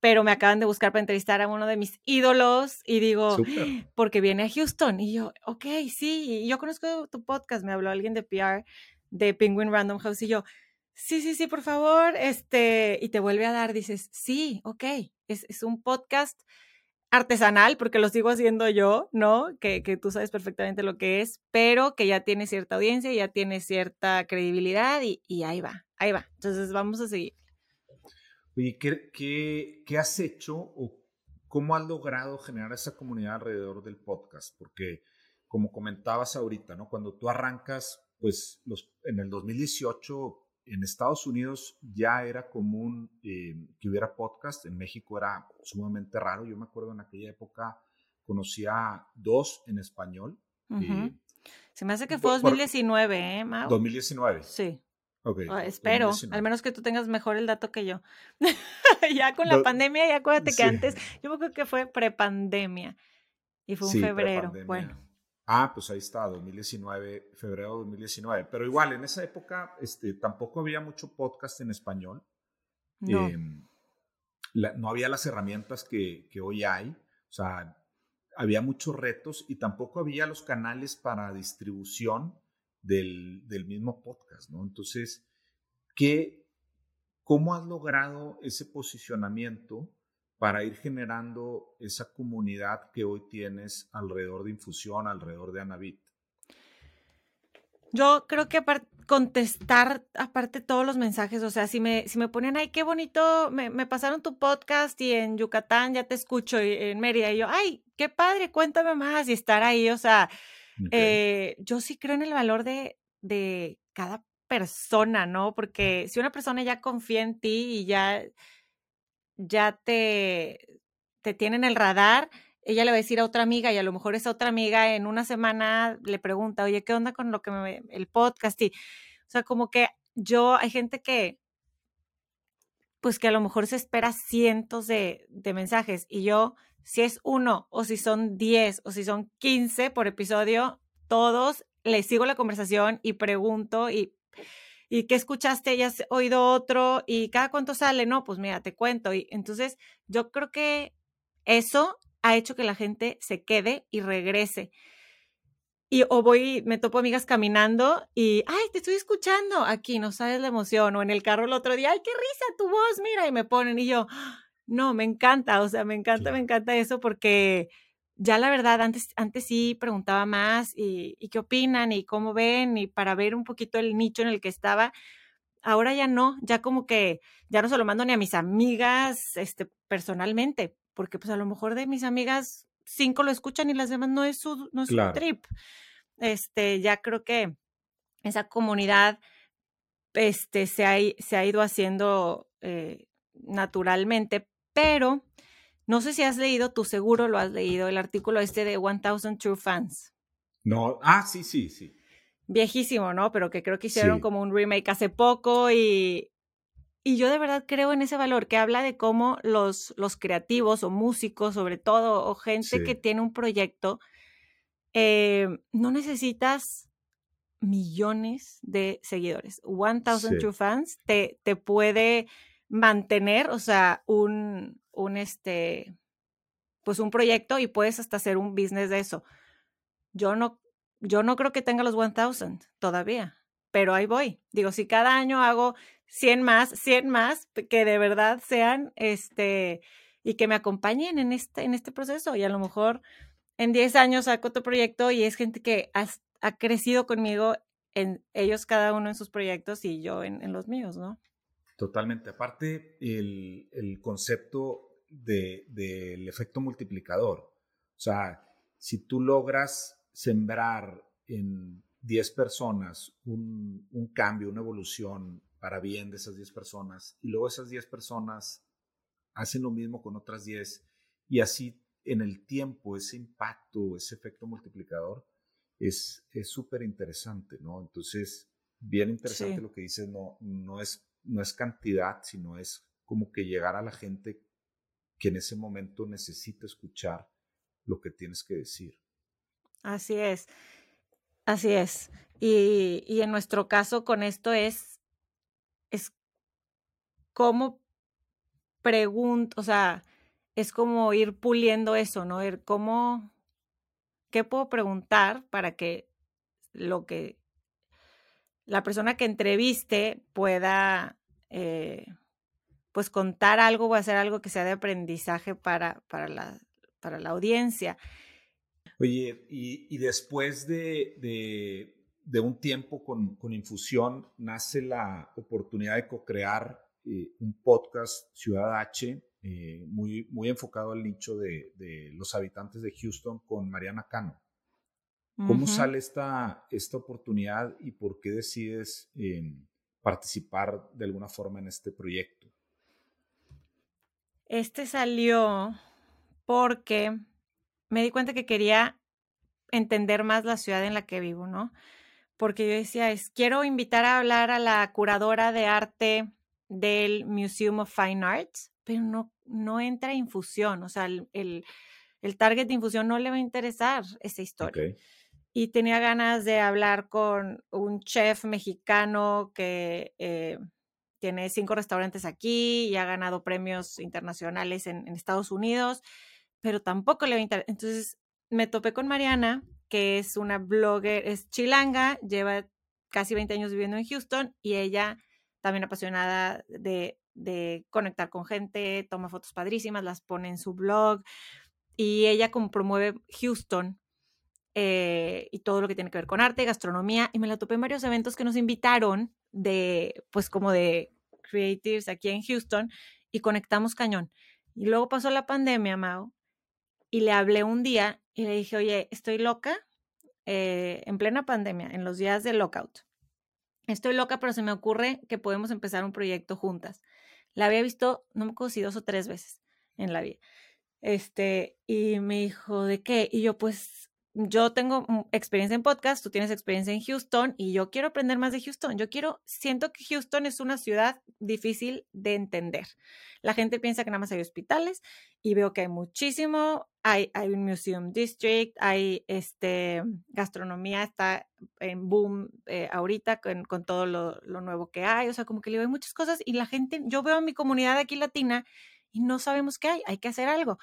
pero me acaban de buscar para entrevistar a uno de mis ídolos y digo, porque viene a Houston. Y yo, ok, sí, yo conozco tu podcast, me habló alguien de PR de Penguin Random House y yo, sí, sí, sí, por favor, este, y te vuelve a dar, dices, sí, ok, es, es un podcast artesanal, porque lo sigo haciendo yo, ¿no? Que, que, tú sabes perfectamente lo que es, pero que ya tiene cierta audiencia, ya tiene cierta credibilidad y, y ahí va, ahí va. Entonces vamos a seguir. Oye, ¿qué, qué, has hecho o cómo has logrado generar esa comunidad alrededor del podcast? Porque, como comentabas ahorita, ¿no? Cuando tú arrancas, pues los, en el 2018 en Estados Unidos ya era común eh, que hubiera podcast, en México era sumamente raro. Yo me acuerdo en aquella época conocía dos en español. Eh, Se me hace que fue 2019, ¿eh, Mau? 2019. Sí. Ah, espero, al menos que tú tengas mejor el dato que yo. [laughs] ya con la pandemia, ya acuérdate que antes, yo creo que fue prepandemia y fue un febrero. Bueno. Ah, pues ahí está, 2019, febrero de 2019. Pero igual, en esa época este, tampoco había mucho podcast en español. No. Em, no había las herramientas que, que hoy hay. O sea, había muchos retos y tampoco había los canales para distribución del, del mismo podcast, ¿no? Entonces, ¿qué, ¿cómo has logrado ese posicionamiento para ir generando esa comunidad que hoy tienes alrededor de Infusión, alrededor de Anavit? Yo creo que contestar aparte todos los mensajes, o sea, si me, si me ponen, ay, qué bonito, me, me, pasaron tu podcast y en Yucatán ya te escucho, y en Mérida, y yo, ay, qué padre, cuéntame más y estar ahí, o sea, eh, yo sí creo en el valor de, de cada persona, ¿no? Porque si una persona ya confía en ti y ya, ya te, te tiene en el radar, ella le va a decir a otra amiga y a lo mejor esa otra amiga en una semana le pregunta, oye, ¿qué onda con lo que me, el podcast? Y, o sea, como que yo, hay gente que, pues que a lo mejor se espera cientos de, de mensajes y yo si es uno o si son diez o si son quince por episodio, todos les sigo la conversación y pregunto y, y ¿qué escuchaste? ¿Ya has oído otro? ¿Y cada cuánto sale? No, pues mira, te cuento. Y entonces yo creo que eso ha hecho que la gente se quede y regrese. Y o voy, me topo amigas caminando y, ay, te estoy escuchando aquí, no sabes la emoción. O en el carro el otro día, ay, qué risa tu voz, mira, y me ponen y yo, no, me encanta, o sea, me encanta, me encanta eso porque ya la verdad, antes, antes sí preguntaba más y, qué opinan y cómo ven y para ver un poquito el nicho en el que estaba. Ahora ya no, ya como que ya no se lo mando ni a mis amigas este, personalmente, porque pues a lo mejor de mis amigas cinco lo escuchan y las demás no es su, no es su trip. Este, ya creo que esa comunidad este, se, ha, se ha ido haciendo eh, naturalmente, pero no sé si has leído, tú seguro lo has leído, el artículo este de 1000 True Fans. No, ah, sí, sí, sí. Viejísimo, ¿no? Pero que creo que hicieron como un remake hace poco y, y yo de verdad creo en ese valor que habla de cómo los, los creativos o músicos, sobre todo, o gente que tiene un proyecto, eh, no necesitas millones de seguidores. 1000 True Fans te, te puede mantener, o sea, un, un, este, pues un proyecto y puedes hasta hacer un business de eso. Yo no, yo no creo que tenga los 1000 todavía, pero ahí voy. Digo, si cada año hago 100 más, 100 más, que de verdad sean, este, y que me acompañen en este, en este proceso. Y a lo mejor en 10 años saco otro proyecto y es gente que ha, crecido conmigo en ellos cada uno en sus proyectos y yo en los míos, ¿no? Totalmente. Aparte, el, el concepto del de, efecto multiplicador. O sea, si tú logras sembrar en 10 personas un, un, cambio, una evolución para bien de esas 10 personas, y luego esas 10 personas hacen lo mismo con otras 10, y así en el tiempo ese impacto, ese efecto multiplicador es súper interesante, ¿no? Entonces, bien interesante lo que dices, no, no, es, no es cantidad, sino es como que llegar a la gente que en ese momento necesita escuchar lo que tienes que decir. Así es, así es. Y, y en nuestro caso con esto es, es como pregunto, o sea, es como ir puliendo eso, ¿no? Ir cómo, ¿qué puedo preguntar para que lo que la persona que entreviste pueda, eh, pues, contar algo o hacer algo que sea de aprendizaje para, para, la, para la audiencia? Oye, y, después de, de, un tiempo con, con, Infusión, nace la oportunidad de co-crear eh, un podcast Ciudad H eh, muy, muy enfocado al nicho de, de, los habitantes de Houston con Mariana Cano. ¿Cómo sale esta, esta oportunidad y por qué decides em, participar de alguna forma en este proyecto? Este salió porque me di cuenta que quería entender más la ciudad en la que vivo, ¿no? Porque yo decía, es, quiero invitar a hablar a la curadora de arte del Museum of Fine Arts, pero no, no entra infusión, o sea, el, el, target de infusión no le va a interesar esa historia. Y tenía ganas de hablar con un chef mexicano que eh, tiene cinco restaurantes aquí y ha ganado premios internacionales en, Estados Unidos, pero tampoco le va a interesar. Entonces me topé con Mariana, que es una blogger, es chilanga, lleva casi 20 años viviendo en Houston y ella también apasionada de, de conectar con gente, toma fotos padrísimas, las pone en su blog y ella como promueve Houston eh, y todo lo que tiene que ver con arte, gastronomía y me la topé en varios eventos que nos invitaron de, pues como de creatives aquí en Houston y conectamos cañón. Y luego pasó la pandemia, Mao, y le hablé un día y le dije, oye, estoy loca eh, en plena pandemia, en los días de lockout. Estoy loca, pero se me ocurre que podemos empezar un proyecto juntas. La había visto, no me acuerdo dos o tres veces en la vida. Este, y me dijo, ¿de qué? Y yo, pues, yo tengo experiencia en podcast, tú tienes experiencia en Houston y yo quiero aprender más de Houston. Yo quiero, siento que Houston es una ciudad difícil de entender. La gente piensa que nada más hay hospitales y veo que hay muchísimo, hay, hay un museum district, hay este, gastronomía, está en boom eh, ahorita con, con todo lo, lo, nuevo que hay, o sea, como que le veo muchas cosas y la gente, yo veo a mi comunidad aquí latina y no sabemos qué hay, hay que hacer algo.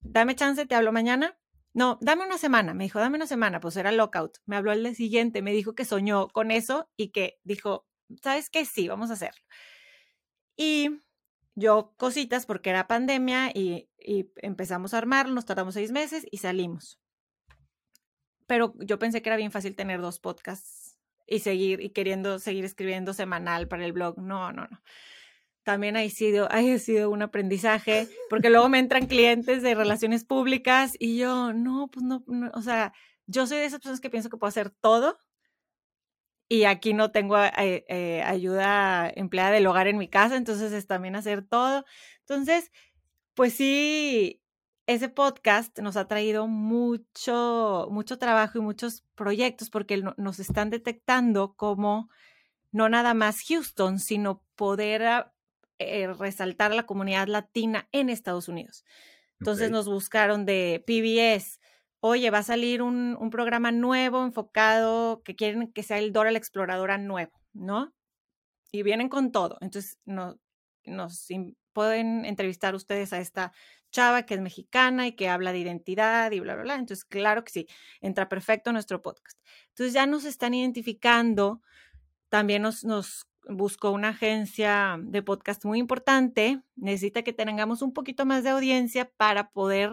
Dame chance, te hablo mañana no, dame una semana, me dijo, dame una semana, pues era lockout. Me habló el día siguiente, me dijo que soñó con eso y que dijo, ¿sabes qué? Sí, vamos a hacerlo. Y yo cositas porque era pandemia y, empezamos a armarlo, nos tardamos seis meses y salimos. Pero yo pensé que era bien fácil tener dos podcasts y seguir y queriendo seguir escribiendo semanal para el blog. No, no, no también ha sido, ha sido un aprendizaje, porque luego me entran clientes de relaciones públicas y yo, no, pues no, o sea, yo soy de esas personas que pienso que puedo hacer todo y aquí no tengo eh, eh, ayuda empleada del hogar en mi casa, entonces es también hacer todo. Entonces, pues sí, ese podcast nos ha traído mucho, mucho trabajo y muchos proyectos porque nos están detectando como no nada más Houston, sino poder eh, resaltar la comunidad latina en Estados Unidos. Entonces nos buscaron de PBS, oye, va a salir un, un programa nuevo enfocado que quieren que sea el Dora la Exploradora nuevo, ¿no? Y vienen con todo. Entonces, no, nos pueden entrevistar ustedes a esta chava que es mexicana y que habla de identidad y bla, bla, bla. Entonces, claro que sí, entra perfecto nuestro podcast. Entonces, ya nos están identificando. También nos, nos buscó una agencia de podcast muy importante. Necesita que tengamos un poquito más de audiencia para poder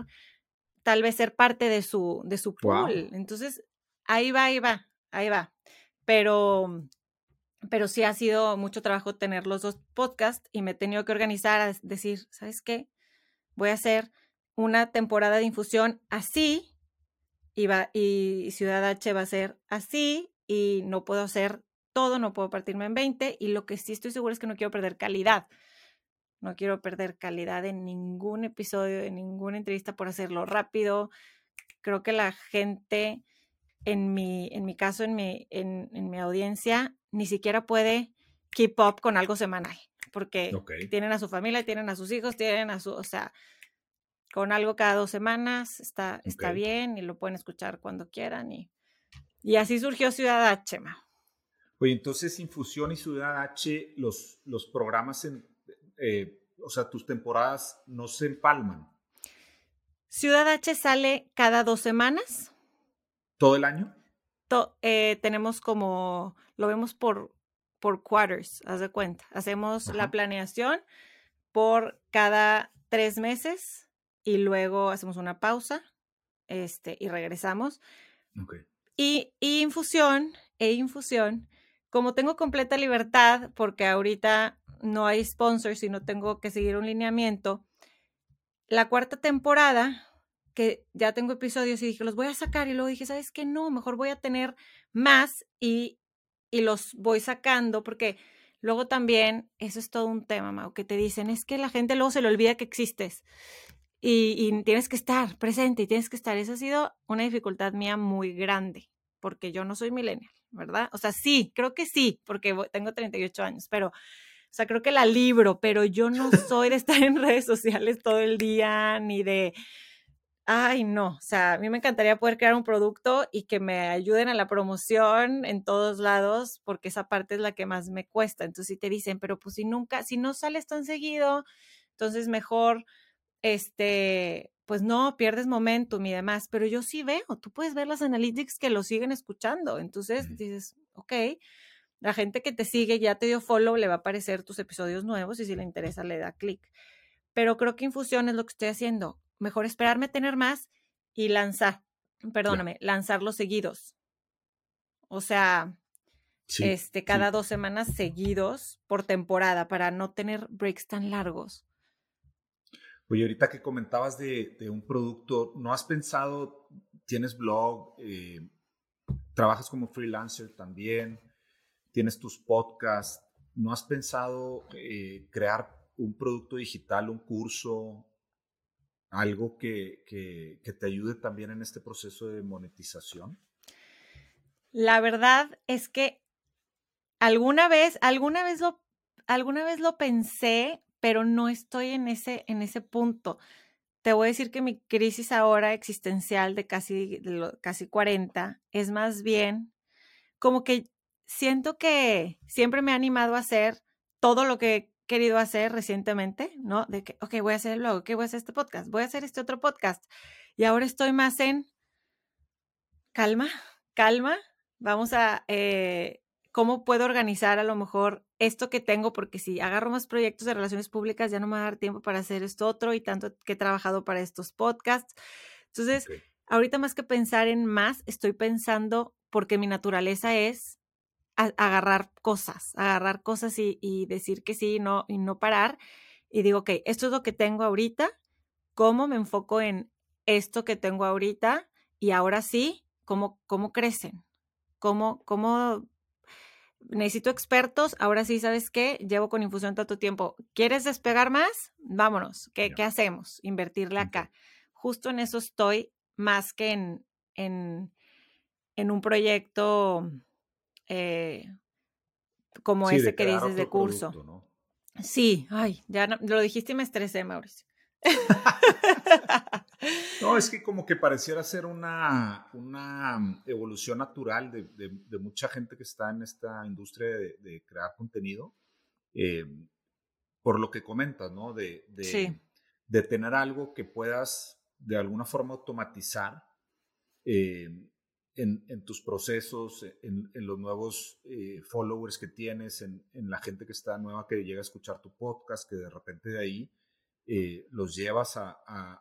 tal vez ser parte de su, de su pool. Entonces, ahí va, ahí va, ahí va. Pero pero sí ha sido mucho trabajo tener los dos podcasts y me he tenido que organizar a decir, ¿sabes qué? Voy a hacer una temporada de infusión así y, va, y Ciudad H va a ser así y no puedo hacer todo, no puedo partirme en 20 y lo que sí estoy segura es que no quiero perder calidad. No quiero perder calidad en ningún episodio, en ninguna entrevista por hacerlo rápido. Creo que la gente, en mi, en mi caso, en mi, en, en mi audiencia, ni siquiera puede keep up con algo semanal, porque tienen a su familia, tienen a sus hijos, tienen a su, o sea, con algo cada dos semanas está, está bien y lo pueden escuchar cuando quieran y, y así surgió Ciudad H, ma. Oye, entonces Infusión y Ciudad H, los, los programas, en, eh, o sea, tus temporadas no se empalman. Ciudad H sale cada dos semanas. ¿Todo el año? Eh, tenemos como, lo vemos por, por quarters, haz de cuenta. Hacemos la planeación por cada tres meses y luego hacemos una pausa este, y regresamos. Y, y, infusión, e infusión, como tengo completa libertad, porque ahorita no hay sponsors y no tengo que seguir un lineamiento, la cuarta temporada que ya tengo episodios y dije, los voy a sacar y luego dije, ¿sabes qué? No, mejor voy a tener más y, y los voy sacando porque luego también, eso es todo un tema, Mau, que te dicen, es que la gente luego se le olvida que existes y, y tienes que estar presente y tienes que estar. Esa ha sido una dificultad mía muy grande porque yo no soy millennial, ¿verdad? O sea, sí, creo que sí, porque tengo 38 años, pero... O sea, creo que la libro, pero yo no [laughs] soy de estar en redes sociales todo el día, ni de, Ay, no, o sea, a mí me encantaría poder crear un producto y que me ayuden a la promoción en todos lados, porque esa parte es la que más me cuesta. Entonces, si te dicen, pero pues si nunca, si no sales tan seguido, entonces mejor, este, pues no, pierdes momentum y demás. Pero yo sí veo, tú puedes ver las analytics que lo siguen escuchando. Entonces dices, ok, la gente que te sigue ya te dio follow, le va a aparecer tus episodios nuevos y si le interesa le da clic. Pero creo que Infusión es lo que estoy haciendo mejor esperarme a tener más y lanzar, perdóname, lanzarlos seguidos. O sea, este, cada dos semanas seguidos por temporada para no tener breaks tan largos. Oye, ahorita que comentabas de, un producto, ¿no has pensado, tienes blog, eh, trabajas como freelancer también, tienes tus podcasts, ¿no has pensado eh, crear un producto digital, un curso, algo que, te ayude también en este proceso de monetización? La verdad es que alguna vez, alguna vez lo, alguna vez lo pensé, pero no estoy en ese, en ese punto. Te voy a decir que mi crisis ahora existencial de casi, casi 40 es más bien como que siento que siempre me ha animado a hacer todo lo que querido hacer recientemente, ¿no? De que, ok, voy a hacer el blog, ok, voy a hacer este podcast, voy a hacer este otro podcast. Y ahora estoy más en calma, calma. Vamos a, eh, ¿cómo puedo organizar a lo mejor esto que tengo? Porque si agarro más proyectos de relaciones públicas, ya no me va a dar tiempo para hacer esto otro y tanto que he trabajado para estos podcasts. Entonces, ahorita más que pensar en más, estoy pensando porque mi naturaleza es agarrar cosas, agarrar cosas y, decir que sí no, y no parar. Y digo, ok, esto es lo que tengo ahorita, ¿cómo me enfoco en esto que tengo ahorita? Y ahora sí, ¿cómo, cómo crecen? ¿Cómo, ¿Cómo necesito expertos? Ahora sí, ¿sabes qué? Llevo con infusión tanto tiempo. ¿Quieres despegar más? Vámonos. ¿Qué, ¿qué hacemos? Invertirle acá. Justo en eso estoy más que en, en, en un proyecto eh, como ese que dices de curso. Sí, ay, ya lo dijiste y me estresé, Mauricio. [laughs] [laughs] No, es que como que pareciera ser una, una evolución natural de, de, mucha gente que está en esta industria de, crear contenido, eh, por lo que comentas, ¿no? De, de, tener algo que puedas de alguna forma automatizar eh, en, en, tus procesos, en, en los nuevos eh, followers que tienes, en, en, la gente que está nueva que llega a escuchar tu podcast, que de repente de ahí eh, los llevas a,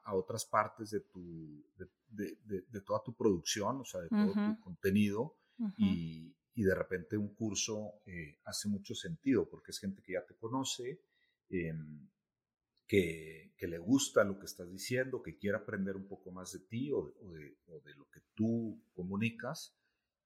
a, otras partes de, tu, de, de, toda tu producción, o sea, de todo tu contenido, y, y, de repente un curso eh, hace mucho sentido, porque es gente que ya te conoce, em, que, que, le gusta lo que estás diciendo, que quiere aprender un poco más de ti o, o, de, o de, lo que tú comunicas.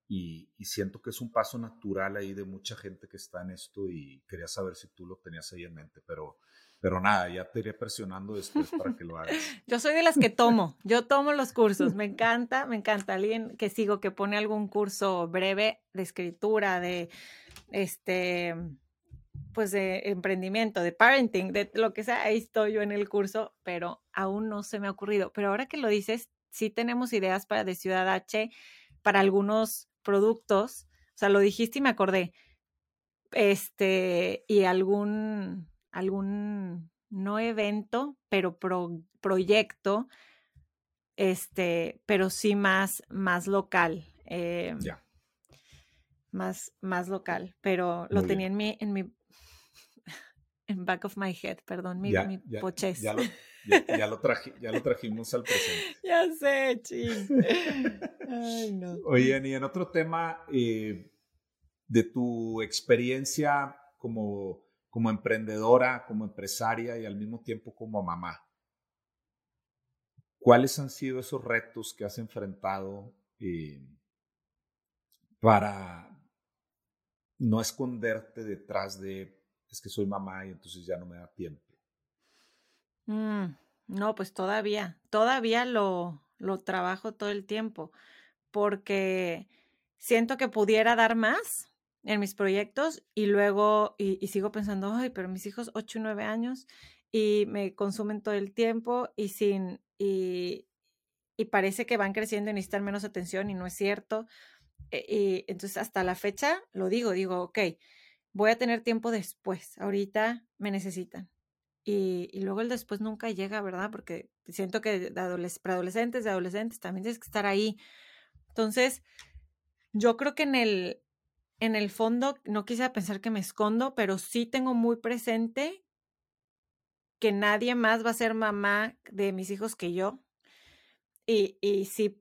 Y, y, siento que es un paso natural ahí de mucha gente que está en esto y quería saber si tú lo tenías ahí en mente, pero, pero nada, ya te iré presionando después para que lo hagas. [laughs] Yo soy de las que tomo, yo tomo los cursos, me encanta, me encanta alguien que sigo que pone algún curso breve de escritura, de este pues de emprendimiento, de parenting, de lo que sea, ahí estoy yo en el curso, pero aún no se me ha ocurrido. Pero ahora que lo dices, sí tenemos ideas para de Ciudad H, para algunos productos. O sea, lo dijiste y me acordé. Este, y algún, algún, no evento, pero proyecto, este, pero sí más, más local. Eh, ya. Más, más local, pero lo tenía en mi, en mi [laughs] en back of my head, perdón, mi, mi poches. Ya, lo, ya, lo ya, lo trajimos al presente. [laughs] Ya sé, ching. [laughs] Ay, no. Oye, y en otro tema eh, de tu experiencia como, como emprendedora, como empresaria y al mismo tiempo como mamá, ¿cuáles han sido esos retos que has enfrentado eh, para no esconderte detrás de es que soy mamá y entonces ya no me da tiempo. Mm, no, pues todavía, todavía lo, lo trabajo todo el tiempo, porque siento que pudiera dar más en mis proyectos y luego, y, sigo pensando, ay, pero mis hijos 8 y 9 años y me consumen todo el tiempo y sin, y, y parece que van creciendo y necesitan menos atención y no es cierto. E, y entonces hasta la fecha lo digo, digo, ok, voy a tener tiempo después, ahorita me necesitan. Y, y luego el después nunca llega, ¿verdad? Porque siento que de adolescentes, de adolescentes también tienes que estar ahí. Entonces, yo creo que en el, en el fondo, no quise pensar que me escondo, pero sí tengo muy presente que nadie más va a ser mamá de mis hijos que yo. Y, y sí,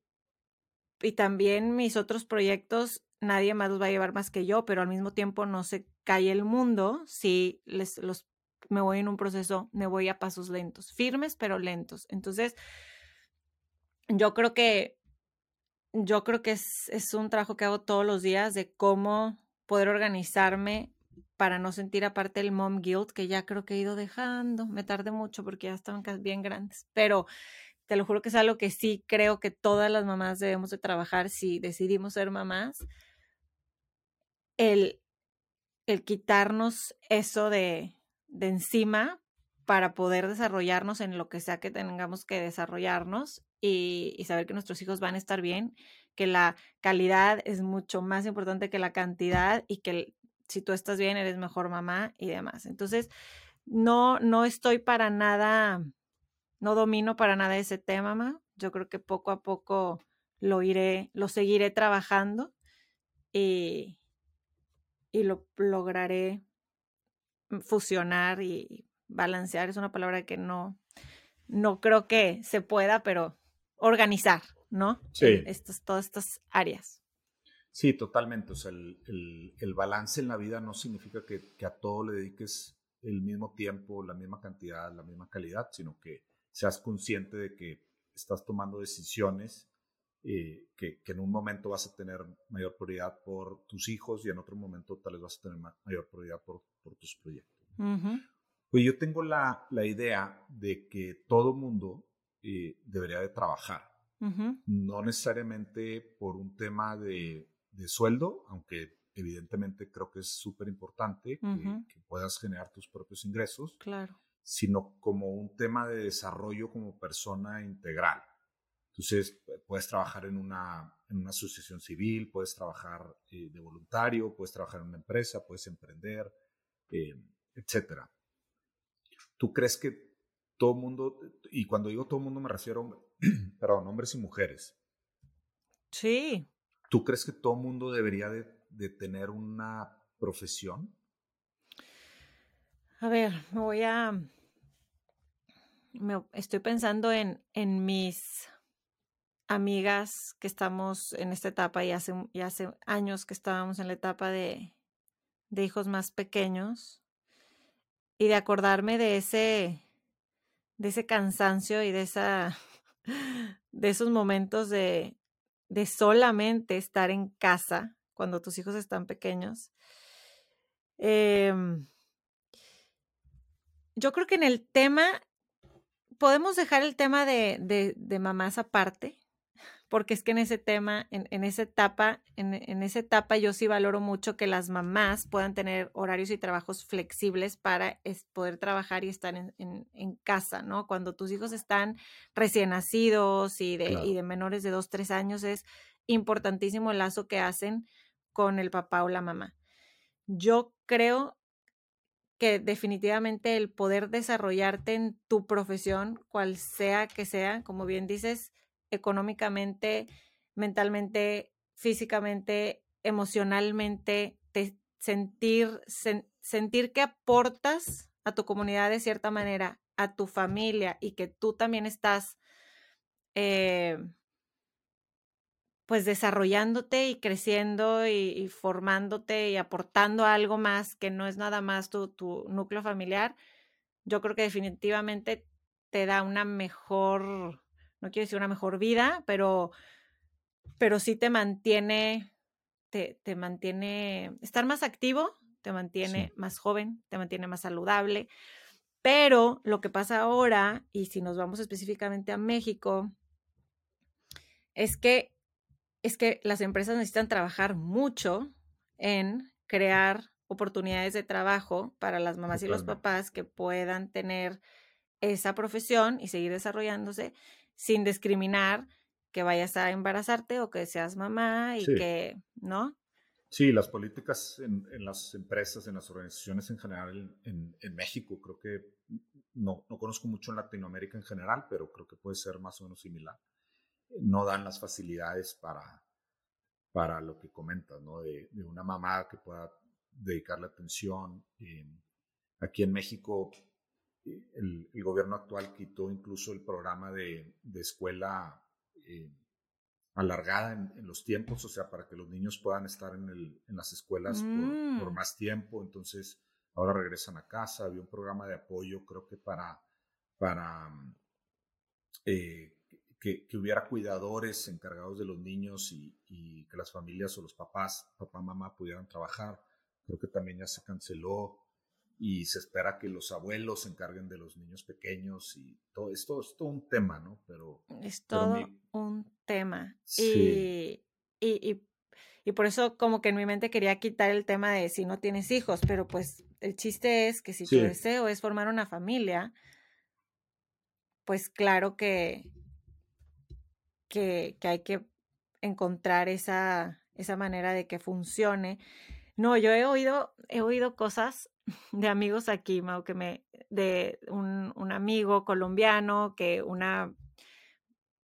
y también mis otros proyectos, nadie más los va a llevar más que yo, pero al mismo tiempo no sé cae el mundo si les, los, me voy en un proceso, me voy a pasos lentos, firmes pero lentos. Entonces, yo creo que, yo creo que es, es un trabajo que hago todos los días de cómo poder organizarme para no sentir aparte el mom guilt que ya creo que he ido dejando. Me tardé mucho porque ya estaban bien grandes, pero te lo juro que es algo que sí creo que todas las mamás debemos de trabajar si decidimos ser mamás. El el quitarnos eso de, de encima para poder desarrollarnos en lo que sea que tengamos que desarrollarnos y, saber que nuestros hijos van a estar bien, que la calidad es mucho más importante que la cantidad y que si tú estás bien eres mejor mamá y demás. Entonces, no, no estoy para nada, no domino para nada ese tema, mamá. Yo creo que poco a poco lo iré, lo seguiré trabajando y, y lo lograré fusionar y balancear. Es una palabra que no, no creo que se pueda, pero organizar, ¿no? Sí. Estas, todas estas áreas. Sí, totalmente. O sea, el, el, balance en la vida no significa que, que, a todo le dediques el mismo tiempo, la misma cantidad, la misma calidad, sino que seas consciente de que estás tomando decisiones eh, que, en un momento vas a tener mayor prioridad por tus hijos y en otro momento tal vez vas a tener mayor prioridad por, por tus proyectos. Pues yo tengo la, la, idea de que todo mundo eh, debería de trabajar, no necesariamente por un tema de, de, sueldo, aunque evidentemente creo que es súper importante que, que, puedas generar tus propios ingresos. Claro. sino como un tema de desarrollo como persona integral. Entonces, puedes trabajar en una, en una asociación civil, puedes trabajar eh, de voluntario, puedes trabajar en una empresa, puedes emprender, eh, etc. ¿Tú crees que todo mundo, y cuando digo todo mundo me refiero, [clears throat] perdón, hombres y mujeres? Sí. ¿Tú crees que todo mundo debería de, de tener una profesión? A ver, me voy a me, estoy pensando en, en mis amigas que estamos en esta etapa y hace, y hace años que estábamos en la etapa de, de hijos más pequeños y de acordarme de ese, de ese cansancio y de esa, [laughs] de esos momentos de, de solamente estar en casa cuando tus hijos están pequeños. Em, yo creo que en el tema podemos dejar el tema de, de, mamás aparte, porque es que en ese tema, en, esa etapa, en, esa etapa yo sí valoro mucho que las mamás puedan tener horarios y trabajos flexibles para poder trabajar y estar en, casa, ¿no? Cuando tus hijos están recién nacidos y de, y de menores de dos, tres años, es importantísimo el lazo que hacen con el papá o la mamá. Yo creo que definitivamente el poder desarrollarte en tu profesión, cual sea que sea, como bien dices, económicamente, mentalmente, físicamente, emocionalmente, sentir, sentir que aportas a tu comunidad de cierta manera, a tu familia y que tú también estás eh, pues desarrollándote y creciendo y, formándote y aportando algo más que no es nada más tu, tu, núcleo familiar, yo creo que definitivamente te da una mejor, no quiero decir una mejor vida, pero, pero sí te mantiene, te, te mantiene, estar más activo, te mantiene más joven, te mantiene más saludable. Pero lo que pasa ahora, y si nos vamos específicamente a México, es que es que las empresas necesitan trabajar mucho en crear oportunidades de trabajo para las mamás y los papás que puedan tener esa profesión y seguir desarrollándose sin discriminar que vayas a embarazarte o que seas mamá y que, ¿no? Sí, las políticas en, las empresas, en las organizaciones en general en, en, México, creo que no, no conozco mucho en Latinoamérica en general, pero creo que puede ser más o menos similar no dan las facilidades para, para lo que comentas, ¿no? De, una mamá que pueda dedicarle atención. Eh, aquí en México, eh, el, gobierno actual quitó incluso el programa de, escuela eh, alargada en, los tiempos, o sea, para que los niños puedan estar en, las escuelas por, mm. más tiempo. Entonces, ahora regresan a casa. Había un programa de apoyo, creo que para, para que, hubiera cuidadores encargados de los niños y, que las familias o los papás, papá, mamá pudieran trabajar. Creo que también ya se canceló y se espera que los abuelos se encarguen de los niños pequeños y todo esto es todo un tema, ¿no? Pero es todo un tema. Y, y, y, por eso como que en mi mente quería quitar el tema de si no tienes hijos, pero pues el chiste es que si tu deseo es formar una familia, pues claro que, que, hay que encontrar esa, esa manera de que funcione. No, yo he oído, he oído cosas de amigos aquí, Mau, que me, de un, un, amigo colombiano que una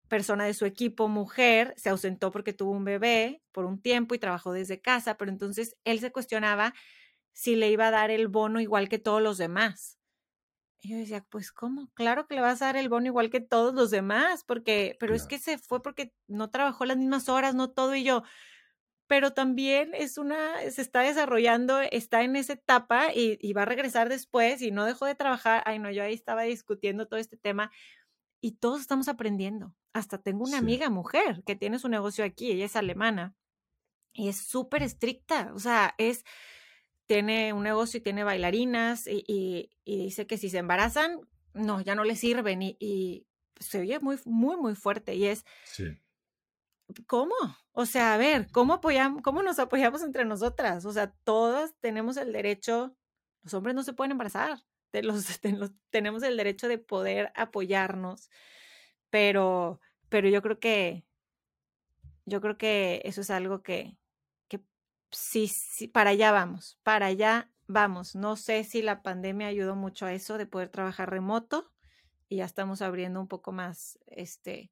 persona de su equipo, mujer, se ausentó porque tuvo un bebé por un tiempo y trabajó desde casa, pero entonces él se cuestionaba si le iba a dar el bono igual que todos los demás. Y yo decía, pues ¿cómo? Claro que le vas a dar el bono igual que todos los demás, porque, pero es que se fue porque no trabajó las mismas horas, no todo, y yo, pero también es una, se está desarrollando, está en esa etapa y, va a regresar después y no dejó de trabajar. Ay, no, yo ahí estaba discutiendo todo este tema y todos estamos aprendiendo. Hasta tengo una amiga mujer que tiene su negocio aquí, ella es alemana y es súper estricta, o sea, es tiene un negocio y tiene bailarinas y, dice que si se embarazan, no, ya no le sirven y, se oye muy, muy, muy fuerte y es... Sí. ¿Cómo? O sea, a ver, ¿cómo, apoyamos, ¿cómo nos apoyamos entre nosotras? O sea, todas tenemos el derecho, los hombres no se pueden embarazar, [laughs] tenemos el derecho de poder apoyarnos, pero, pero yo creo que, yo creo que eso es algo que, que sí, sí, para allá vamos, para allá vamos. No sé si la pandemia ayudó mucho a eso de poder trabajar remoto y ya estamos abriendo un poco más este,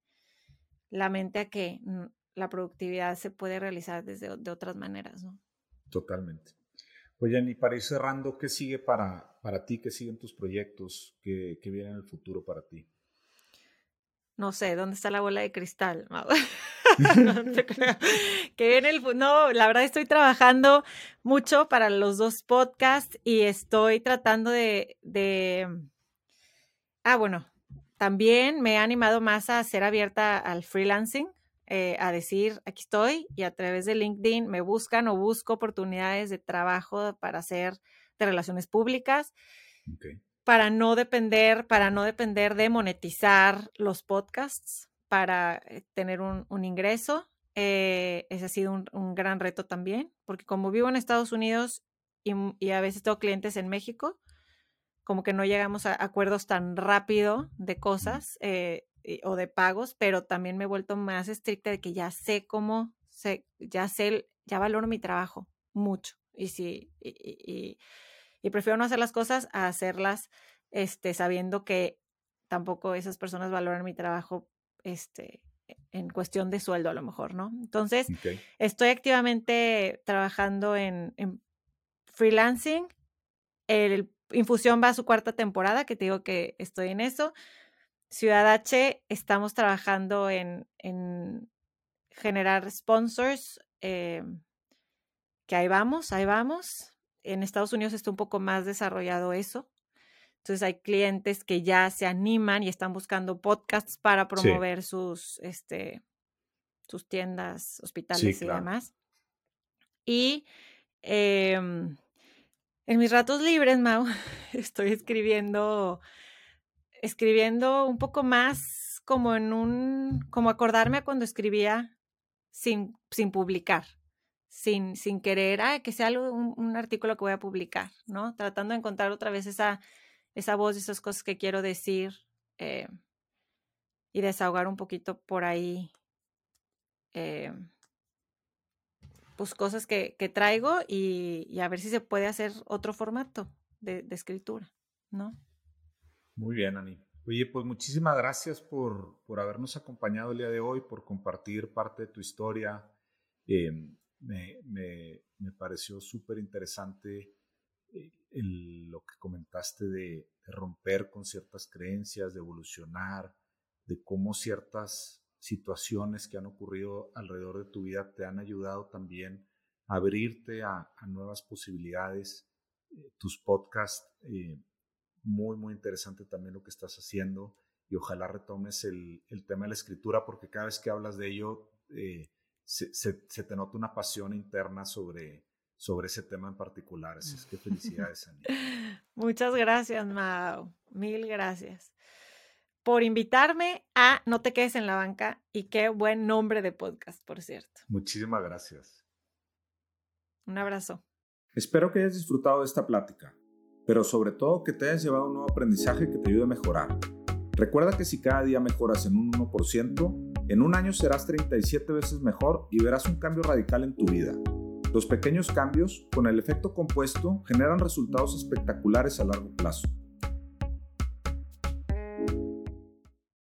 la mente a que mm, la productividad se puede realizar desde de otras maneras, ¿no? Totalmente. Oye, y para ir cerrando, ¿qué sigue para, para ti? ¿Qué siguen tus proyectos? ¿Qué, ¿Qué, viene en el futuro para ti? No sé, ¿dónde está la bola de cristal? no, [laughs] [laughs] que viene el, no, la verdad estoy trabajando mucho para los dos podcasts y estoy tratando de, de... Ah, bueno, también me he animado más a ser abierta al freelancing eh, a decir, aquí estoy y a través de LinkedIn me buscan o busco oportunidades de trabajo para hacer de relaciones públicas. Para no depender, para no depender de monetizar los podcasts, para eh, tener un, ingreso. Eh, ese ha sido un, gran reto también, porque como vivo en Estados Unidos y, a veces tengo clientes en México, como que no llegamos a acuerdos tan rápido de cosas. Eh, o de pagos, pero también me he vuelto más estricta de que ya sé cómo, sé, ya sé, ya valoro mi trabajo mucho. Y sí, y, prefiero no hacer las cosas a hacerlas este, sabiendo que tampoco esas personas valoran mi trabajo este, en cuestión de sueldo a lo mejor, ¿no? Entonces, estoy activamente trabajando en, en freelancing. El Infusión va a su cuarta temporada, que te digo que estoy en eso. Ciudad H estamos trabajando en, generar sponsors, eh, que ahí vamos, ahí vamos. En Estados Unidos está un poco más desarrollado eso. Entonces hay clientes que ya se animan y están buscando podcasts para promover sus, este, sus tiendas, hospitales y demás. Y em, en mis ratos libres, Mau, [laughs] estoy escribiendo escribiendo un poco más como en un, como acordarme a cuando escribía sin, sin publicar, sin, sin querer, que sea un, artículo que voy a publicar, ¿no? Tratando de encontrar otra vez esa, esa voz, esas cosas que quiero decir eh, y desahogar un poquito por ahí, eh, pues cosas que, que traigo y, y, a ver si se puede hacer otro formato de, escritura, ¿no? Muy bien, Ani. Oye, pues muchísimas gracias por, por habernos acompañado el día de hoy, por compartir parte de tu historia. Eh, me, me, me, pareció súper interesante eh, lo que comentaste de, romper con ciertas creencias, de evolucionar, de cómo ciertas situaciones que han ocurrido alrededor de tu vida te han ayudado también a abrirte a, a nuevas posibilidades. Eh, tus podcasts muy, muy interesante también lo que estás haciendo y ojalá retomes el, el tema de la escritura porque cada vez que hablas de ello eh, se, se, te nota una pasión interna sobre, sobre ese tema en particular. Así es que [laughs] felicidades, Ani. Muchas gracias, Mao. Mil gracias por invitarme a No te quedes en la banca y qué buen nombre de podcast, por cierto. Muchísimas gracias. Un abrazo. Espero que hayas disfrutado de esta plática pero sobre todo que te hayas llevado un nuevo aprendizaje que te ayude a mejorar. Recuerda que si cada día mejoras en un 1%, en un año serás 37 veces mejor y verás un cambio radical en tu vida. Los pequeños cambios, con el efecto compuesto, generan resultados espectaculares a largo plazo.